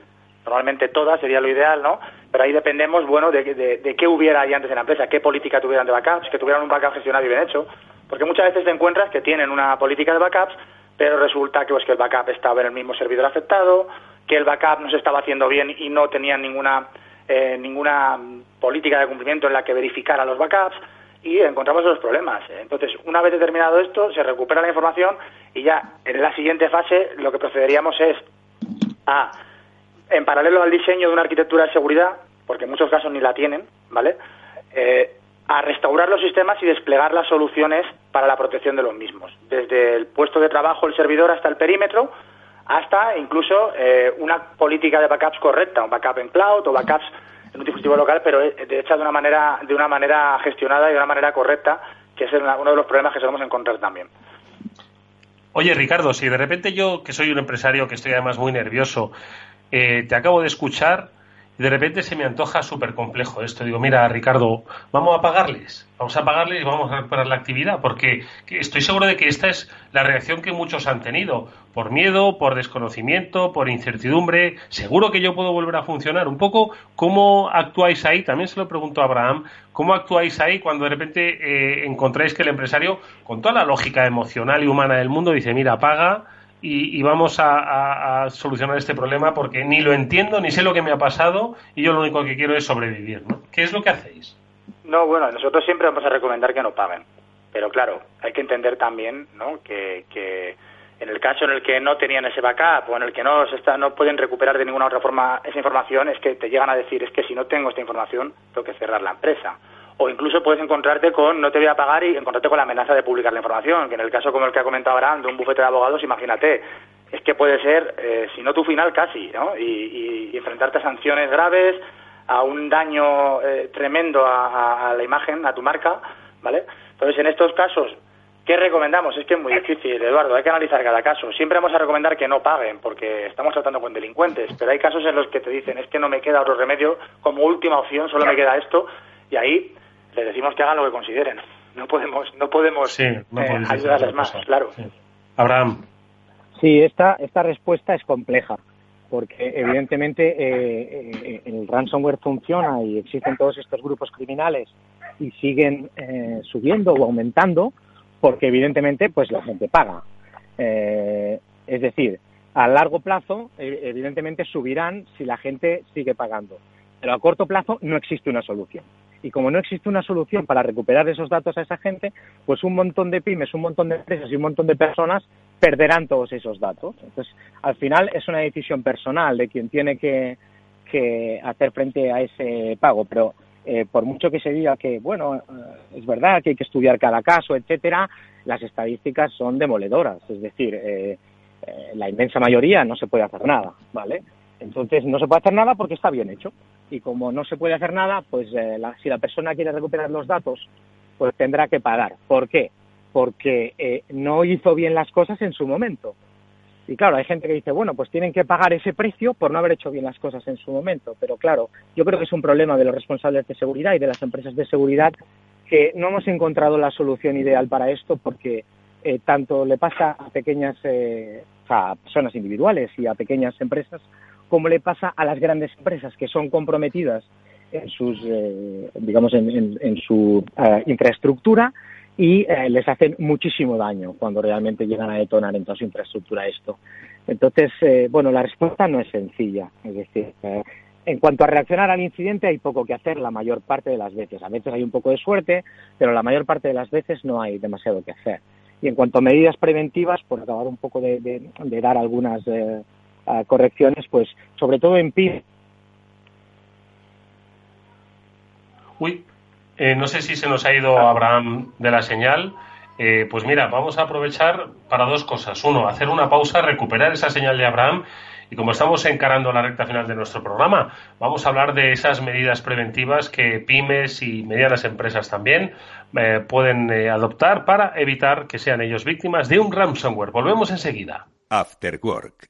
Normalmente toda sería lo ideal, ¿no? Pero ahí dependemos, bueno, de, de, qué hubiera ahí antes en la empresa, qué política tuvieran de backups, que tuvieran un backup gestionado y bien hecho. Porque muchas veces te encuentras que tienen una política de backups, pero resulta que, pues, que el backup estaba en el mismo servidor afectado, que el backup no se estaba haciendo bien y no tenían ninguna, eh, ninguna política de cumplimiento en la que verificara los backups y encontramos los problemas. Entonces, una vez determinado esto, se recupera la información y ya en la siguiente fase lo que procederíamos es a, en paralelo al diseño de una arquitectura de seguridad, porque en muchos casos ni la tienen, ¿vale? Eh, a restaurar los sistemas y desplegar las soluciones para la protección de los mismos, desde el puesto de trabajo, el servidor, hasta el perímetro, hasta incluso eh, una política de backups correcta, un backup en cloud o backups en un dispositivo local, pero de hecha de una manera de una manera gestionada y de una manera correcta, que es uno de los problemas que solemos encontrar también. Oye, Ricardo, si de repente yo, que soy un empresario que estoy además muy nervioso, eh, te acabo de escuchar de repente se me antoja súper complejo esto. Digo, mira, Ricardo, vamos a pagarles, vamos a pagarles y vamos a recuperar la actividad, porque estoy seguro de que esta es la reacción que muchos han tenido, por miedo, por desconocimiento, por incertidumbre. Seguro que yo puedo volver a funcionar. Un poco, ¿cómo actuáis ahí? También se lo pregunto a Abraham, ¿cómo actuáis ahí cuando de repente eh, encontráis que el empresario, con toda la lógica emocional y humana del mundo, dice, mira, paga y, vamos a, solucionar este problema porque ni lo entiendo, ni sé lo que me ha pasado y yo lo único que quiero es sobrevivir. ¿no? ¿Qué es lo que hacéis? No, bueno, nosotros siempre vamos a recomendar que no paguen. Pero claro, hay que entender también ¿no? que, que en el caso en el que no tenían ese backup o en el que no, se está, no pueden recuperar de ninguna otra forma esa información, es que te llegan a decir, es que si no tengo esta información, tengo que cerrar la empresa o incluso puedes encontrarte con no te voy a pagar y encontrarte con la amenaza de publicar la información, que en el caso como el que ha comentado Abraham de un bufete de abogados, imagínate, es que puede ser, eh, si no tu final, casi, ¿no? Y, enfrentarte a sanciones graves, a un daño eh, tremendo a, la imagen, a tu marca, ¿vale? Entonces, en estos casos, ¿qué recomendamos? Es que es muy difícil, Eduardo, hay que analizar cada caso. Siempre vamos a recomendar que no paguen, porque estamos tratando con delincuentes, pero hay casos en los que te dicen, es que no me queda otro remedio, como última opción solo me queda esto, y ahí le decimos que hagan lo que consideren. No podemos, no podemos eh, ayudarles más, claro. Abraham. Sí, esta, esta respuesta es compleja, porque evidentemente eh, eh, el ransomware funciona y existen todos estos grupos criminales y siguen subiendo o aumentando, porque evidentemente pues la gente paga. es decir, a largo plazo, evidentemente subirán si la gente sigue pagando, pero a corto plazo no existe una solución y como no existe una solución para recuperar esos datos a esa gente, pues un montón de pymes, un montón de empresas y un montón de personas perderán todos esos datos. Entonces, al final es una decisión personal de quien tiene que, hacer frente a ese pago, pero eh, por mucho que se diga que, bueno, eh, es verdad que hay que estudiar cada caso, etcétera, las estadísticas son demoledoras, es decir, eh, la inmensa mayoría no se puede hacer nada, ¿vale? Entonces no se puede hacer nada porque está bien hecho. Y como no se puede hacer nada, pues eh, si la persona quiere recuperar los datos, pues tendrá que pagar. ¿Por qué? Porque eh, no hizo bien las cosas en su momento. Y claro, hay gente que dice, bueno, pues tienen que pagar ese precio por no haber hecho bien las cosas en su momento. Pero claro, yo creo que es un problema de los responsables de seguridad y de las empresas de seguridad que no hemos encontrado la solución ideal para esto porque eh, tanto le pasa a pequeñas, a personas individuales y a pequeñas empresas como le pasa a las grandes empresas que son comprometidas en sus, eh, digamos, en, su eh, infraestructura y eh, les hacen muchísimo daño cuando realmente llegan a detonar en toda su infraestructura esto. Entonces, bueno, la respuesta no es sencilla. Es decir, en cuanto a reaccionar al incidente hay poco que hacer la mayor parte de las veces. A veces hay un poco de suerte, pero la mayor parte de las veces no hay demasiado que hacer. Y en cuanto a medidas preventivas, por acabar un poco de, dar algunas correcciones, pues sobre todo en PIB. Uy, eh, no sé si se nos ha ido Abraham de la señal. Eh, pues mira, vamos a aprovechar para dos cosas. Uno, hacer una pausa, recuperar esa señal de Abraham. Y como estamos encarando la recta final de nuestro programa, vamos a hablar de esas medidas preventivas que pymes y medianas empresas también eh, pueden adoptar para evitar que sean ellos víctimas de un ransomware. Volvemos enseguida. After Work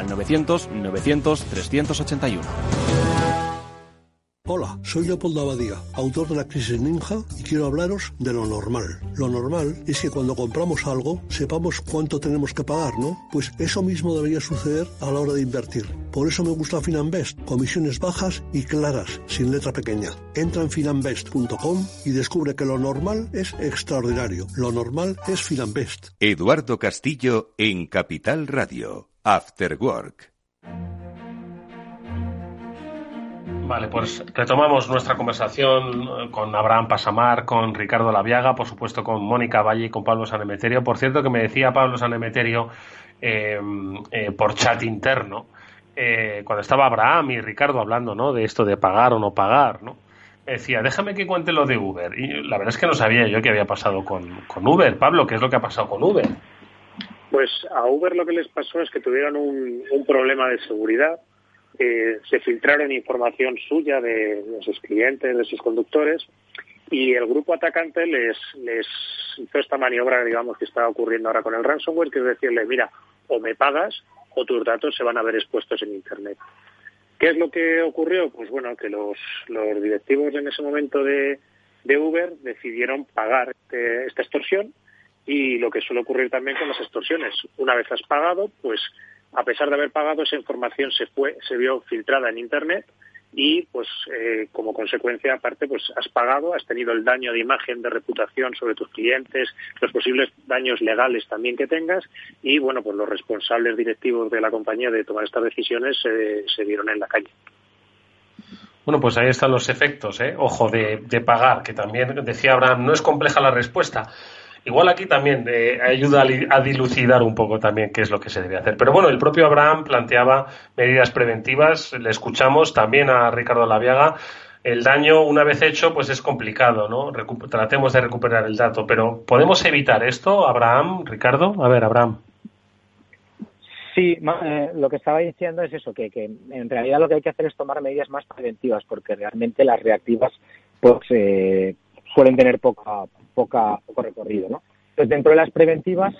al 900 900 381. Hola, soy Leopoldo Abadía, autor de La Crisis Ninja, y quiero hablaros de lo normal. Lo normal es que cuando compramos algo sepamos cuánto tenemos que pagar, ¿no? Pues eso mismo debería suceder a la hora de invertir. Por eso me gusta Finanbest, comisiones bajas y claras, sin letra pequeña. Entra en finanbest.com y descubre que lo normal es extraordinario. Lo normal es Finanbest. Eduardo Castillo en Capital Radio. After Work. Vale, pues retomamos nuestra conversación eh, con Abraham Pasamar, con Ricardo Laviaga, por supuesto con Mónica Valle y con Pablo Sanemeterio. Por cierto, que me decía Pablo Sanemeterio eh, eh, por chat interno eh, cuando estaba Abraham y Ricardo hablando, ¿no? De esto de pagar o no pagar, ¿no? decía, déjame que cuente lo de Uber. Y la verdad es que no sabía yo qué había pasado con, con Uber. Pablo, ¿qué es lo que ha pasado con Uber? Pues a Uber lo que les pasó es que tuvieron un, problema de seguridad. Se filtraron información suya de, de, sus clientes, de sus conductores, y el grupo atacante les, les hizo esta maniobra, digamos, que está ocurriendo ahora con el ransomware, que es decirle, mira, o me pagas o tus datos se van a ver expuestos en Internet. ¿Qué es lo que ocurrió? Pues bueno, que los, los directivos en ese momento de, de Uber decidieron pagar este, esta extorsión y lo que suele ocurrir también con las extorsiones. Una vez has pagado, pues a pesar de haber pagado, esa información se fue, se vio filtrada en Internet y pues eh, como consecuencia aparte pues has pagado has tenido el daño de imagen de reputación sobre tus clientes los posibles daños legales también que tengas y bueno pues los responsables directivos de la compañía de tomar estas decisiones eh, se vieron en la calle bueno, pues ahí están los efectos, ¿eh? Ojo, de, de pagar, que también decía Abraham, no es compleja la respuesta, Igual aquí también eh, ayuda a, dilucidar un poco también qué es lo que se debe hacer. Pero bueno, el propio Abraham planteaba medidas preventivas, le escuchamos también a Ricardo Laviaga. El daño, una vez hecho, pues es complicado, ¿no? tratemos de recuperar el dato, pero ¿podemos evitar esto, Abraham, Ricardo? A ver, Abraham. Sí, eh, lo que estaba diciendo es eso, que, que, en realidad lo que hay que hacer es tomar medidas más preventivas, porque realmente las reactivas pues eh, suelen tener poca, poca, poco recorrido, ¿no? Entonces, dentro de las preventivas,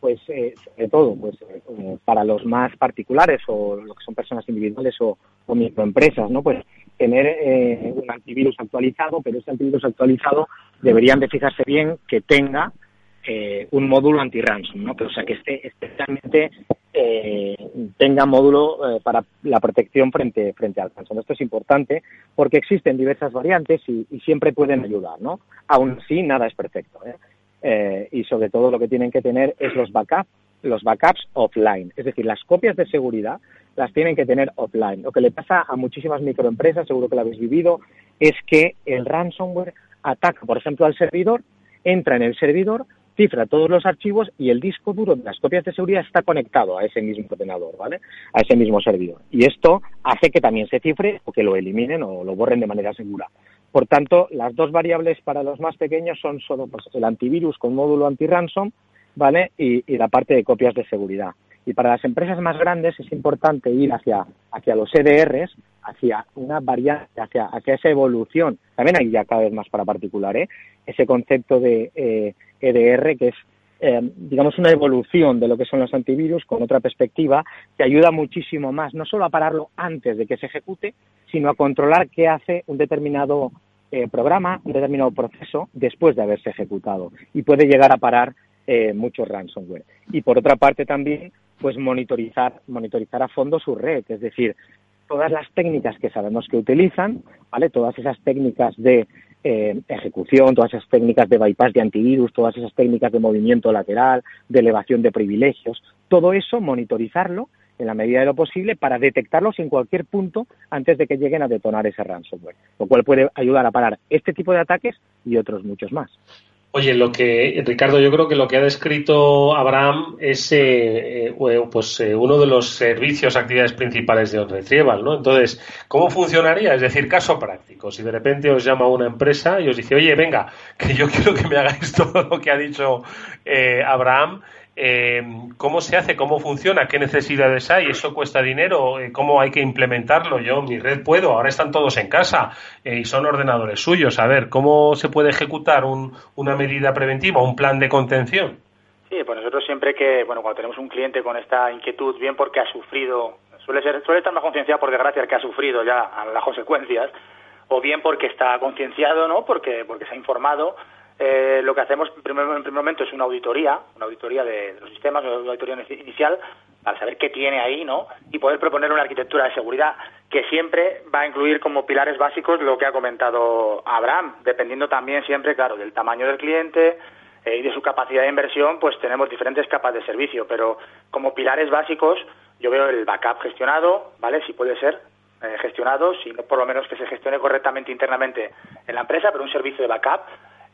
pues, eh, sobre todo, pues, eh, para los más particulares o lo que son personas individuales o, o microempresas, ¿no? Pues, tener eh, un antivirus actualizado, pero ese antivirus actualizado deberían de fijarse bien que tenga eh, un módulo anti-ransom, ¿no? Pero, o sea, que esté especialmente eh, tenga módulo eh, para la protección frente, frente al ransom. Esto es importante porque existen diversas variantes y, y siempre pueden ayudar, ¿no? Aún así, nada es perfecto, ¿eh? Y sobre todo lo que tienen que tener es los backups, los backups offline. Es decir, las copias de seguridad las tienen que tener offline. Lo que le pasa a muchísimas microempresas, seguro que lo habéis vivido, es que el ransomware ataca, por ejemplo, al servidor, entra en el servidor, cifra todos los archivos y el disco duro de las copias de seguridad está conectado a ese mismo ordenador, ¿vale? A ese mismo servidor. Y esto hace que también se cifre o que lo eliminen o lo borren de manera segura. Por tanto, las dos variables para los más pequeños son solo pues, el antivirus con módulo anti-ransom, ¿vale? Y, y la parte de copias de seguridad. Y para las empresas más grandes es importante ir hacia, hacia los EDRs, hacia una variante, hacia, hacia esa evolución. También hay ya cada vez más para particular, ¿eh? Ese concepto de eh, EDR que es, eh, digamos, una evolución de lo que son los antivirus con otra perspectiva que ayuda muchísimo más, no solo a pararlo antes de que se ejecute, sino a controlar qué hace un determinado eh, programa, un determinado proceso después de haberse ejecutado y puede llegar a parar eh, mucho ransomware. Y por otra parte también pues monitorizar, monitorizar a fondo su red, es decir, todas las técnicas que sabemos que utilizan, ¿vale? Todas esas técnicas de eh, ejecución, todas esas técnicas de bypass de antivirus, todas esas técnicas de movimiento lateral, de elevación de privilegios, todo eso monitorizarlo en la medida de lo posible para detectarlos en cualquier punto antes de que lleguen a detonar ese ransomware, lo cual puede ayudar a parar este tipo de ataques y otros muchos más. Oye, lo que Ricardo, yo creo que lo que ha descrito Abraham es eh, eh, pues eh, uno de los servicios, actividades principales de OnRetrieval, ¿no? Entonces, ¿cómo funcionaría? Es decir, caso práctico. Si de repente os llama una empresa y os dice, oye, venga, que yo quiero que me hagáis todo lo que ha dicho Abraham, eh, cómo se hace, cómo funciona, qué necesidades hay, eso cuesta dinero, eh, cómo hay que implementarlo. Yo, mi red puedo, ahora están todos en casa eh, y son ordenadores suyos. A ver, ¿cómo se puede ejecutar un, una medida preventiva, un plan de contención? Sí, pues nosotros siempre que, bueno, cuando tenemos un cliente con esta inquietud, bien porque ha sufrido, suele ser, suele estar más concienciado por desgracia el que ha sufrido ya las consecuencias, o bien porque está concienciado, ¿no? Porque, porque se ha informado, eh, lo que hacemos en primer, en primer, momento es una auditoría, una auditoría de, los sistemas, una auditoría inicial, para saber qué tiene ahí, ¿no? Y poder proponer una arquitectura de seguridad que siempre va a incluir como pilares básicos lo que ha comentado Abraham, dependiendo también siempre, claro, del tamaño del cliente eh, y de su capacidad de inversión, pues tenemos diferentes capas de servicio, pero como pilares básicos yo veo el backup gestionado, ¿vale? Si puede ser, eh, gestionado, si no por lo menos que se gestione correctamente internamente en la empresa, pero un servicio de backup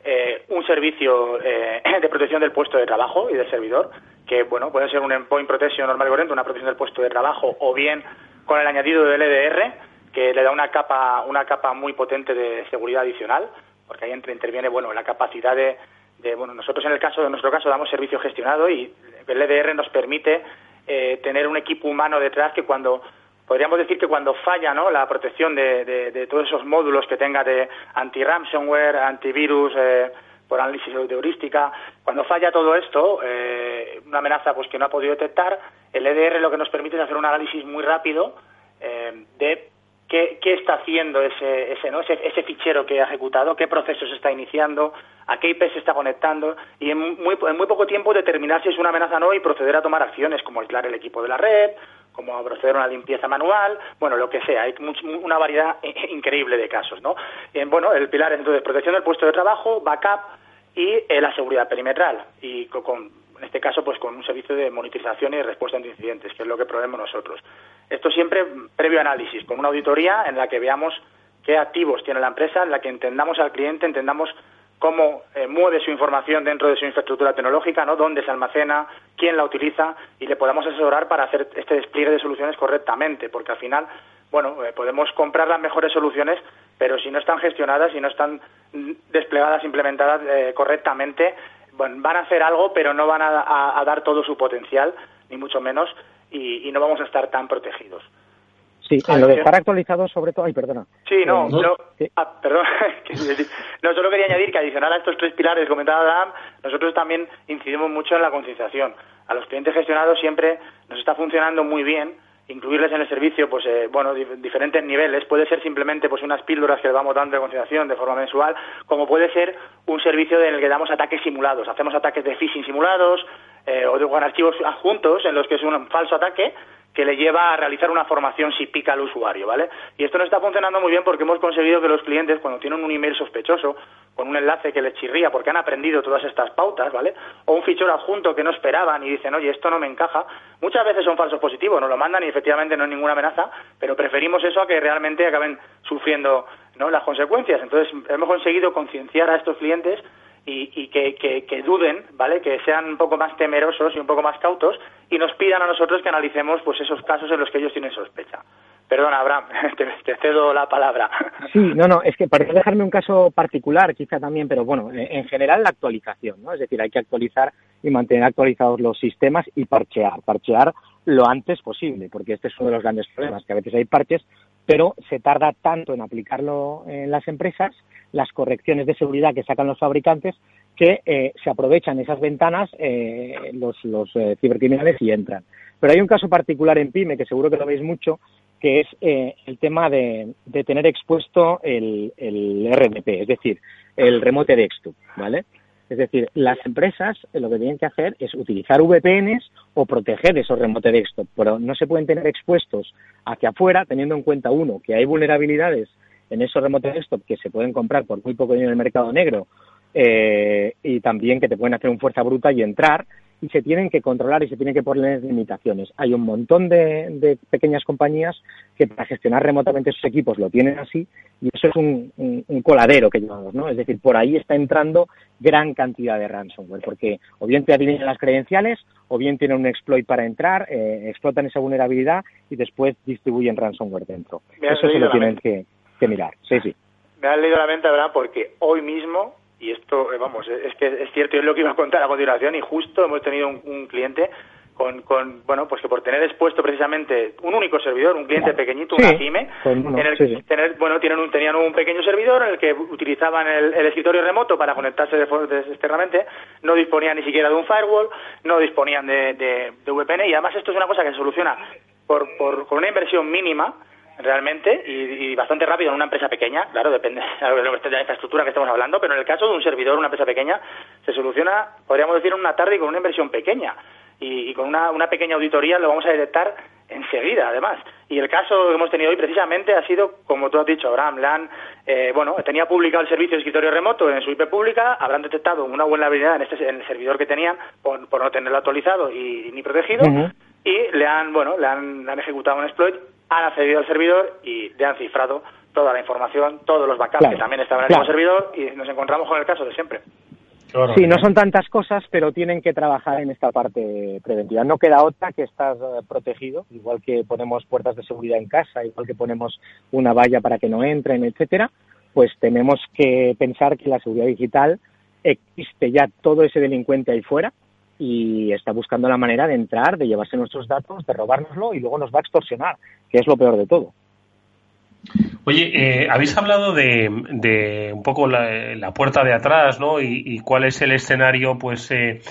eh, un servicio eh, de protección del puesto de trabajo y del servidor, que bueno puede ser un endpoint protection normal y corriente, una protección del puesto de trabajo, o bien con el añadido del LDR, que le da una capa, una capa muy potente de seguridad adicional, porque ahí interviene, bueno, la capacidad de, de, bueno, nosotros en el caso, en nuestro caso damos servicio gestionado y el LDR nos permite eh, tener un equipo humano detrás que cuando podríamos decir que cuando falla ¿no? la protección de, de, todos esos módulos que tenga de anti-ransomware, antivirus, eh, por análisis de heurística, cuando falla todo esto, eh, una amenaza pues que no ha podido detectar, el EDR lo que nos permite es hacer un análisis muy rápido eh, de qué, qué, está haciendo ese, ese, ¿no? ese, ese, fichero que ha ejecutado, qué proceso se está iniciando, a qué IP se está conectando y en muy, en muy poco tiempo determinar si es una amenaza o no y proceder a tomar acciones como aislar el equipo de la red, como proceder a una limpieza manual, bueno, lo que sea, hay una variedad increíble de casos, ¿no? bueno, el pilar es entonces protección del puesto de trabajo, backup y eh, la seguridad perimetral y con, en este caso pues con un servicio de monitorización y respuesta ante incidentes, que es lo que proveemos nosotros. Esto siempre previo análisis, con una auditoría en la que veamos qué activos tiene la empresa, en la que entendamos al cliente, entendamos cómo eh, mueve su información dentro de su infraestructura tecnológica, ¿no? dónde se almacena, quién la utiliza y le podamos asesorar para hacer este despliegue de soluciones correctamente, porque al final, bueno, eh, podemos comprar las mejores soluciones, pero si no están gestionadas, si no están desplegadas, implementadas eh, correctamente, bueno, van a hacer algo, pero no van a, dar todo su potencial, ni mucho menos, y no vamos a estar tan protegidos. Sí, en lo de estar actualizado sobre todo... Ay, perdona. Sí, no, eh, ah, perdón. no, solo quería añadir que adicional a estos tres pilares comentaba Adam, nosotros también incidimos mucho en la concienciación. A los clientes gestionados siempre nos está funcionando muy bien incluirles en el servicio, pues eh, bueno, diferentes niveles. Puede ser simplemente pues unas píldoras que le vamos dando de concienciación de forma mensual, como puede ser un servicio en el que damos ataques simulados. Hacemos ataques de phishing simulados eh, o de, con archivos adjuntos en los que es un falso ataque que le lleva a realizar una formación si pica al usuario, ¿vale? Y esto no está funcionando muy bien porque hemos conseguido que los clientes, cuando tienen un email sospechoso, con un enlace que les chirría porque han aprendido todas estas pautas, ¿vale? O un fichero adjunto que no esperaban y dicen, oye, esto no me encaja, muchas veces son falsos positivos, nos lo mandan y efectivamente no hay ninguna amenaza, pero preferimos eso a que realmente acaben sufriendo ¿no? las consecuencias. Entonces, hemos conseguido concienciar a estos clientes y, que, que, duden, ¿vale? Que sean un poco más temerosos y un poco más cautos y nos pidan a nosotros que analicemos pues esos casos en los que ellos tienen sospecha. Perdona, Abraham, te, cedo la palabra. Sí, no, no, es que para dejarme un caso particular quizá también, pero bueno, en general la actualización, ¿no? Es decir, hay que actualizar y mantener actualizados los sistemas y parchear, parchear lo antes posible, porque este es uno de los grandes problemas, que a veces hay parches, pero se tarda tanto en aplicarlo en las empresas, las correcciones de seguridad que sacan los fabricantes, que eh, se aprovechan esas ventanas eh, los, los eh, cibercriminales y entran. Pero hay un caso particular en PyME, que seguro que lo veis mucho, que es el tema de, de, tener expuesto el, el RDP, es decir, el remote desktop, ¿vale? Es decir, las empresas lo que tienen que hacer es utilizar VPNs o proteger esos remote desktop, pero no se pueden tener expuestos hacia afuera, teniendo en cuenta, uno, que hay vulnerabilidades en esos remote desktop que se pueden comprar por muy poco dinero en el mercado negro eh, y también que te pueden hacer un fuerza bruta y entrar y se tienen que controlar y se tienen que poner limitaciones. Hay un montón de, pequeñas compañías que para gestionar remotamente sus equipos lo tienen así y eso es un, coladero que llamamos, ¿no? Es decir, por ahí está entrando gran cantidad de ransomware porque o bien te adivinan las credenciales o bien tienen un exploit para entrar, eh, explotan esa vulnerabilidad y después distribuyen ransomware dentro. Eso se lo tienen que, mirar. Sí, sí. Me has leído la mente, ¿verdad? Porque hoy mismo y esto, eh, vamos, es que es cierto, es lo que iba a contar a continuación y justo hemos tenido un, cliente con, con, bueno, pues que por tener expuesto precisamente un único servidor, un cliente pequeñito, una CIME, en el que tener, bueno, tienen un, tenían un pequeño servidor en el que utilizaban el, escritorio remoto para conectarse de, externamente, no disponían ni siquiera de un firewall, no disponían de, de, VPN y además esto es una cosa que se soluciona por, por, con una inversión mínima, realmente y, bastante rápido en una empresa pequeña, claro, depende de la infraestructura que estamos hablando, pero en el caso de un servidor, una empresa pequeña, se soluciona, podríamos decir, en una tarde y con una inversión pequeña. Y, con una, una, pequeña auditoría lo vamos a detectar enseguida, además. Y el caso que hemos tenido hoy precisamente ha sido, como tú has dicho, Abraham, LAN, eh, bueno, tenía publicado el servicio de escritorio remoto en su IP pública, habrán detectado una buena habilidad en, este, en el servidor que tenían por, no tenerlo actualizado y, ni protegido, y le han, bueno, le han, le han ejecutado un exploit han accedido al servidor y le han cifrado toda la información, todos los backups que también estaban en el servidor y nos encontramos con el caso de siempre. Sí, no son tantas cosas, pero tienen que trabajar en esta parte preventiva. No queda otra que estar eh, protegido, igual que ponemos puertas de seguridad en casa, igual que ponemos una valla para que no entren, etcétera, pues tenemos que pensar que la seguridad digital existe ya todo ese delincuente ahí fuera y está buscando la manera de entrar, de llevarse nuestros datos, de robárnoslo y luego nos va a extorsionar, que es lo peor de todo. Oye, eh, habéis hablado de, un poco la, puerta de atrás, ¿no? Y, cuál es el escenario, pues, eh,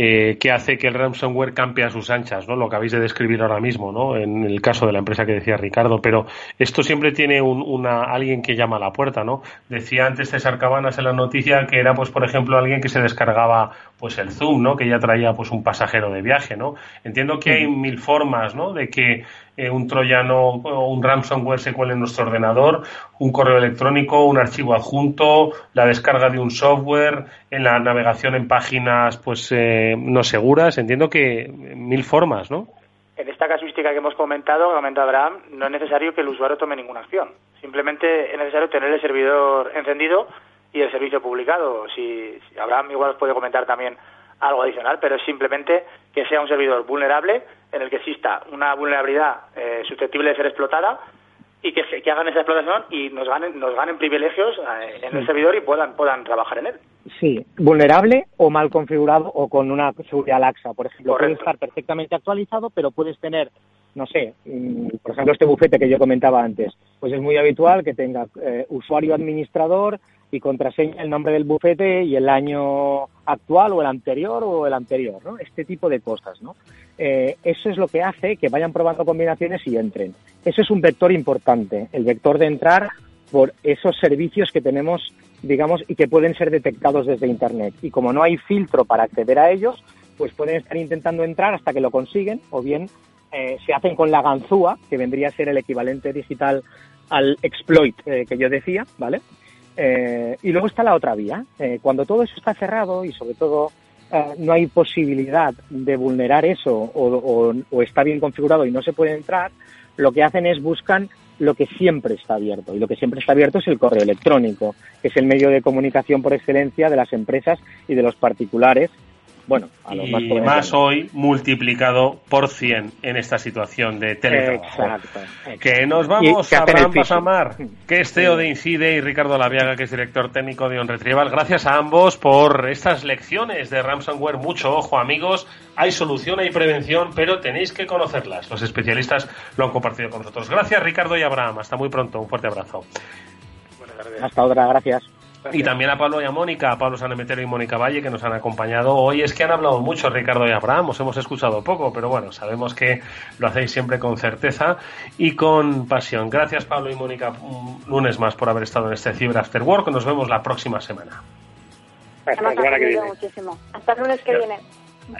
eh, que hace que el ransomware campe a sus anchas, ¿no? Lo que habéis de describir ahora mismo, ¿no? En el caso de la empresa que decía Ricardo, pero esto siempre tiene un, una, alguien que llama a la puerta, ¿no? Decía antes César Cabanas en la noticia que era, pues, por ejemplo, alguien que se descargaba, pues, el Zoom, ¿no? Que ya traía, pues, un pasajero de viaje, ¿no? Entiendo que hay mil formas, ¿no? De que eh, un troyano o un ransomware se cuele en nuestro ordenador, un correo electrónico, un archivo adjunto, la descarga de un software, en la navegación en páginas pues eh, no seguras. Entiendo que mil formas, ¿no? En esta casuística que hemos comentado, comenta Abraham, no es necesario que el usuario tome ninguna acción. Simplemente es necesario tener el servidor encendido y el servicio publicado. Si, si Abraham igual os puede comentar también algo adicional, pero es simplemente que sea un servidor vulnerable en el que exista una vulnerabilidad eh, susceptible de ser explotada y que, que, hagan esa explotación y nos ganen, nos ganen privilegios eh, en el servidor y puedan, puedan trabajar en él. Sí, vulnerable o mal configurado o con una seguridad laxa. Por ejemplo, puede estar perfectamente actualizado, pero puedes tener, no sé, mm, por ejemplo, este bufete que yo comentaba antes, pues es muy habitual que tenga eh, usuario administrador, y contraseña el nombre del bufete y el año actual o el anterior o el anterior, ¿no? Este tipo de cosas, ¿no? Eh, eso es lo que hace que vayan probando combinaciones y entren. Eso es un vector importante, el vector de entrar por esos servicios que tenemos, digamos, y que pueden ser detectados desde Internet. Y como no hay filtro para acceder a ellos, pues pueden estar intentando entrar hasta que lo consiguen, o bien eh, se hacen con la ganzúa, que vendría a ser el equivalente digital al exploit eh, que yo decía, ¿vale? Eh, y luego está la otra vía. Eh, cuando todo eso está cerrado y sobre todo eh, no hay posibilidad de vulnerar eso o, está bien configurado y no se puede entrar, lo que hacen es buscan lo que siempre está abierto. Y lo que siempre está abierto es el correo electrónico, que es el medio de comunicación por excelencia de las empresas y de los particulares bueno, a los y más, hoy multiplicado por 100 en esta situación de teletrabajo. Exacto, Que nos vamos a Abraham Pasamar, que es CEO de Incide, y Ricardo Laviaga, que es director técnico de OnRetrieval. Gracias a ambos por estas lecciones de ransomware. Mucho ojo, amigos. Hay solución, hay prevención, pero tenéis que conocerlas. Los especialistas lo han compartido con nosotros. Gracias, Ricardo y Abraham. Hasta muy pronto. Un fuerte abrazo. Hasta otra, gracias. Y también a Pablo y a Mónica, a Pablo Sanemetero y Mónica Valle, que nos han acompañado hoy. Es que han hablado mucho Ricardo y Abraham, os hemos escuchado poco, pero bueno, sabemos que lo hacéis siempre con certeza y con pasión. Gracias Pablo y Mónica un lunes más por haber estado en este Cyber After Work. Nos vemos la próxima semana. Hasta, el lunes que viene.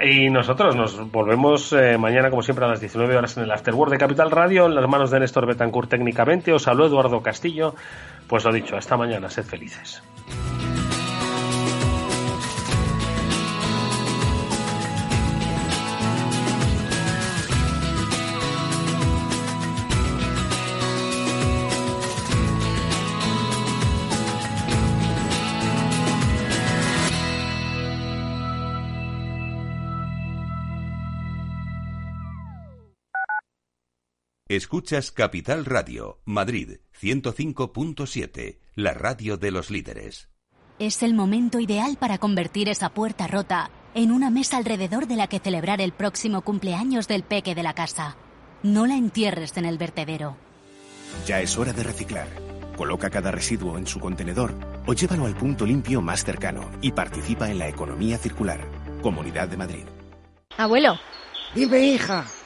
Y nosotros nos volvemos eh, mañana, como siempre, a las 19 horas en el Afterword de Capital Radio, en las manos de Néstor Betancourt técnicamente. Os saludo Eduardo Castillo. Pues lo dicho, hasta mañana, sed felices. Escuchas Capital Radio, Madrid 105.7, la radio de los líderes. Es el momento ideal para convertir esa puerta rota en una mesa alrededor de la que celebrar el próximo cumpleaños del peque de la casa. No la entierres en el vertedero. Ya es hora de reciclar. Coloca cada residuo en su contenedor o llévalo al punto limpio más cercano y participa en la economía circular. Comunidad de Madrid. Abuelo. Dime, hija.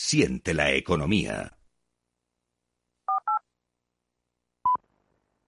Siente la economía.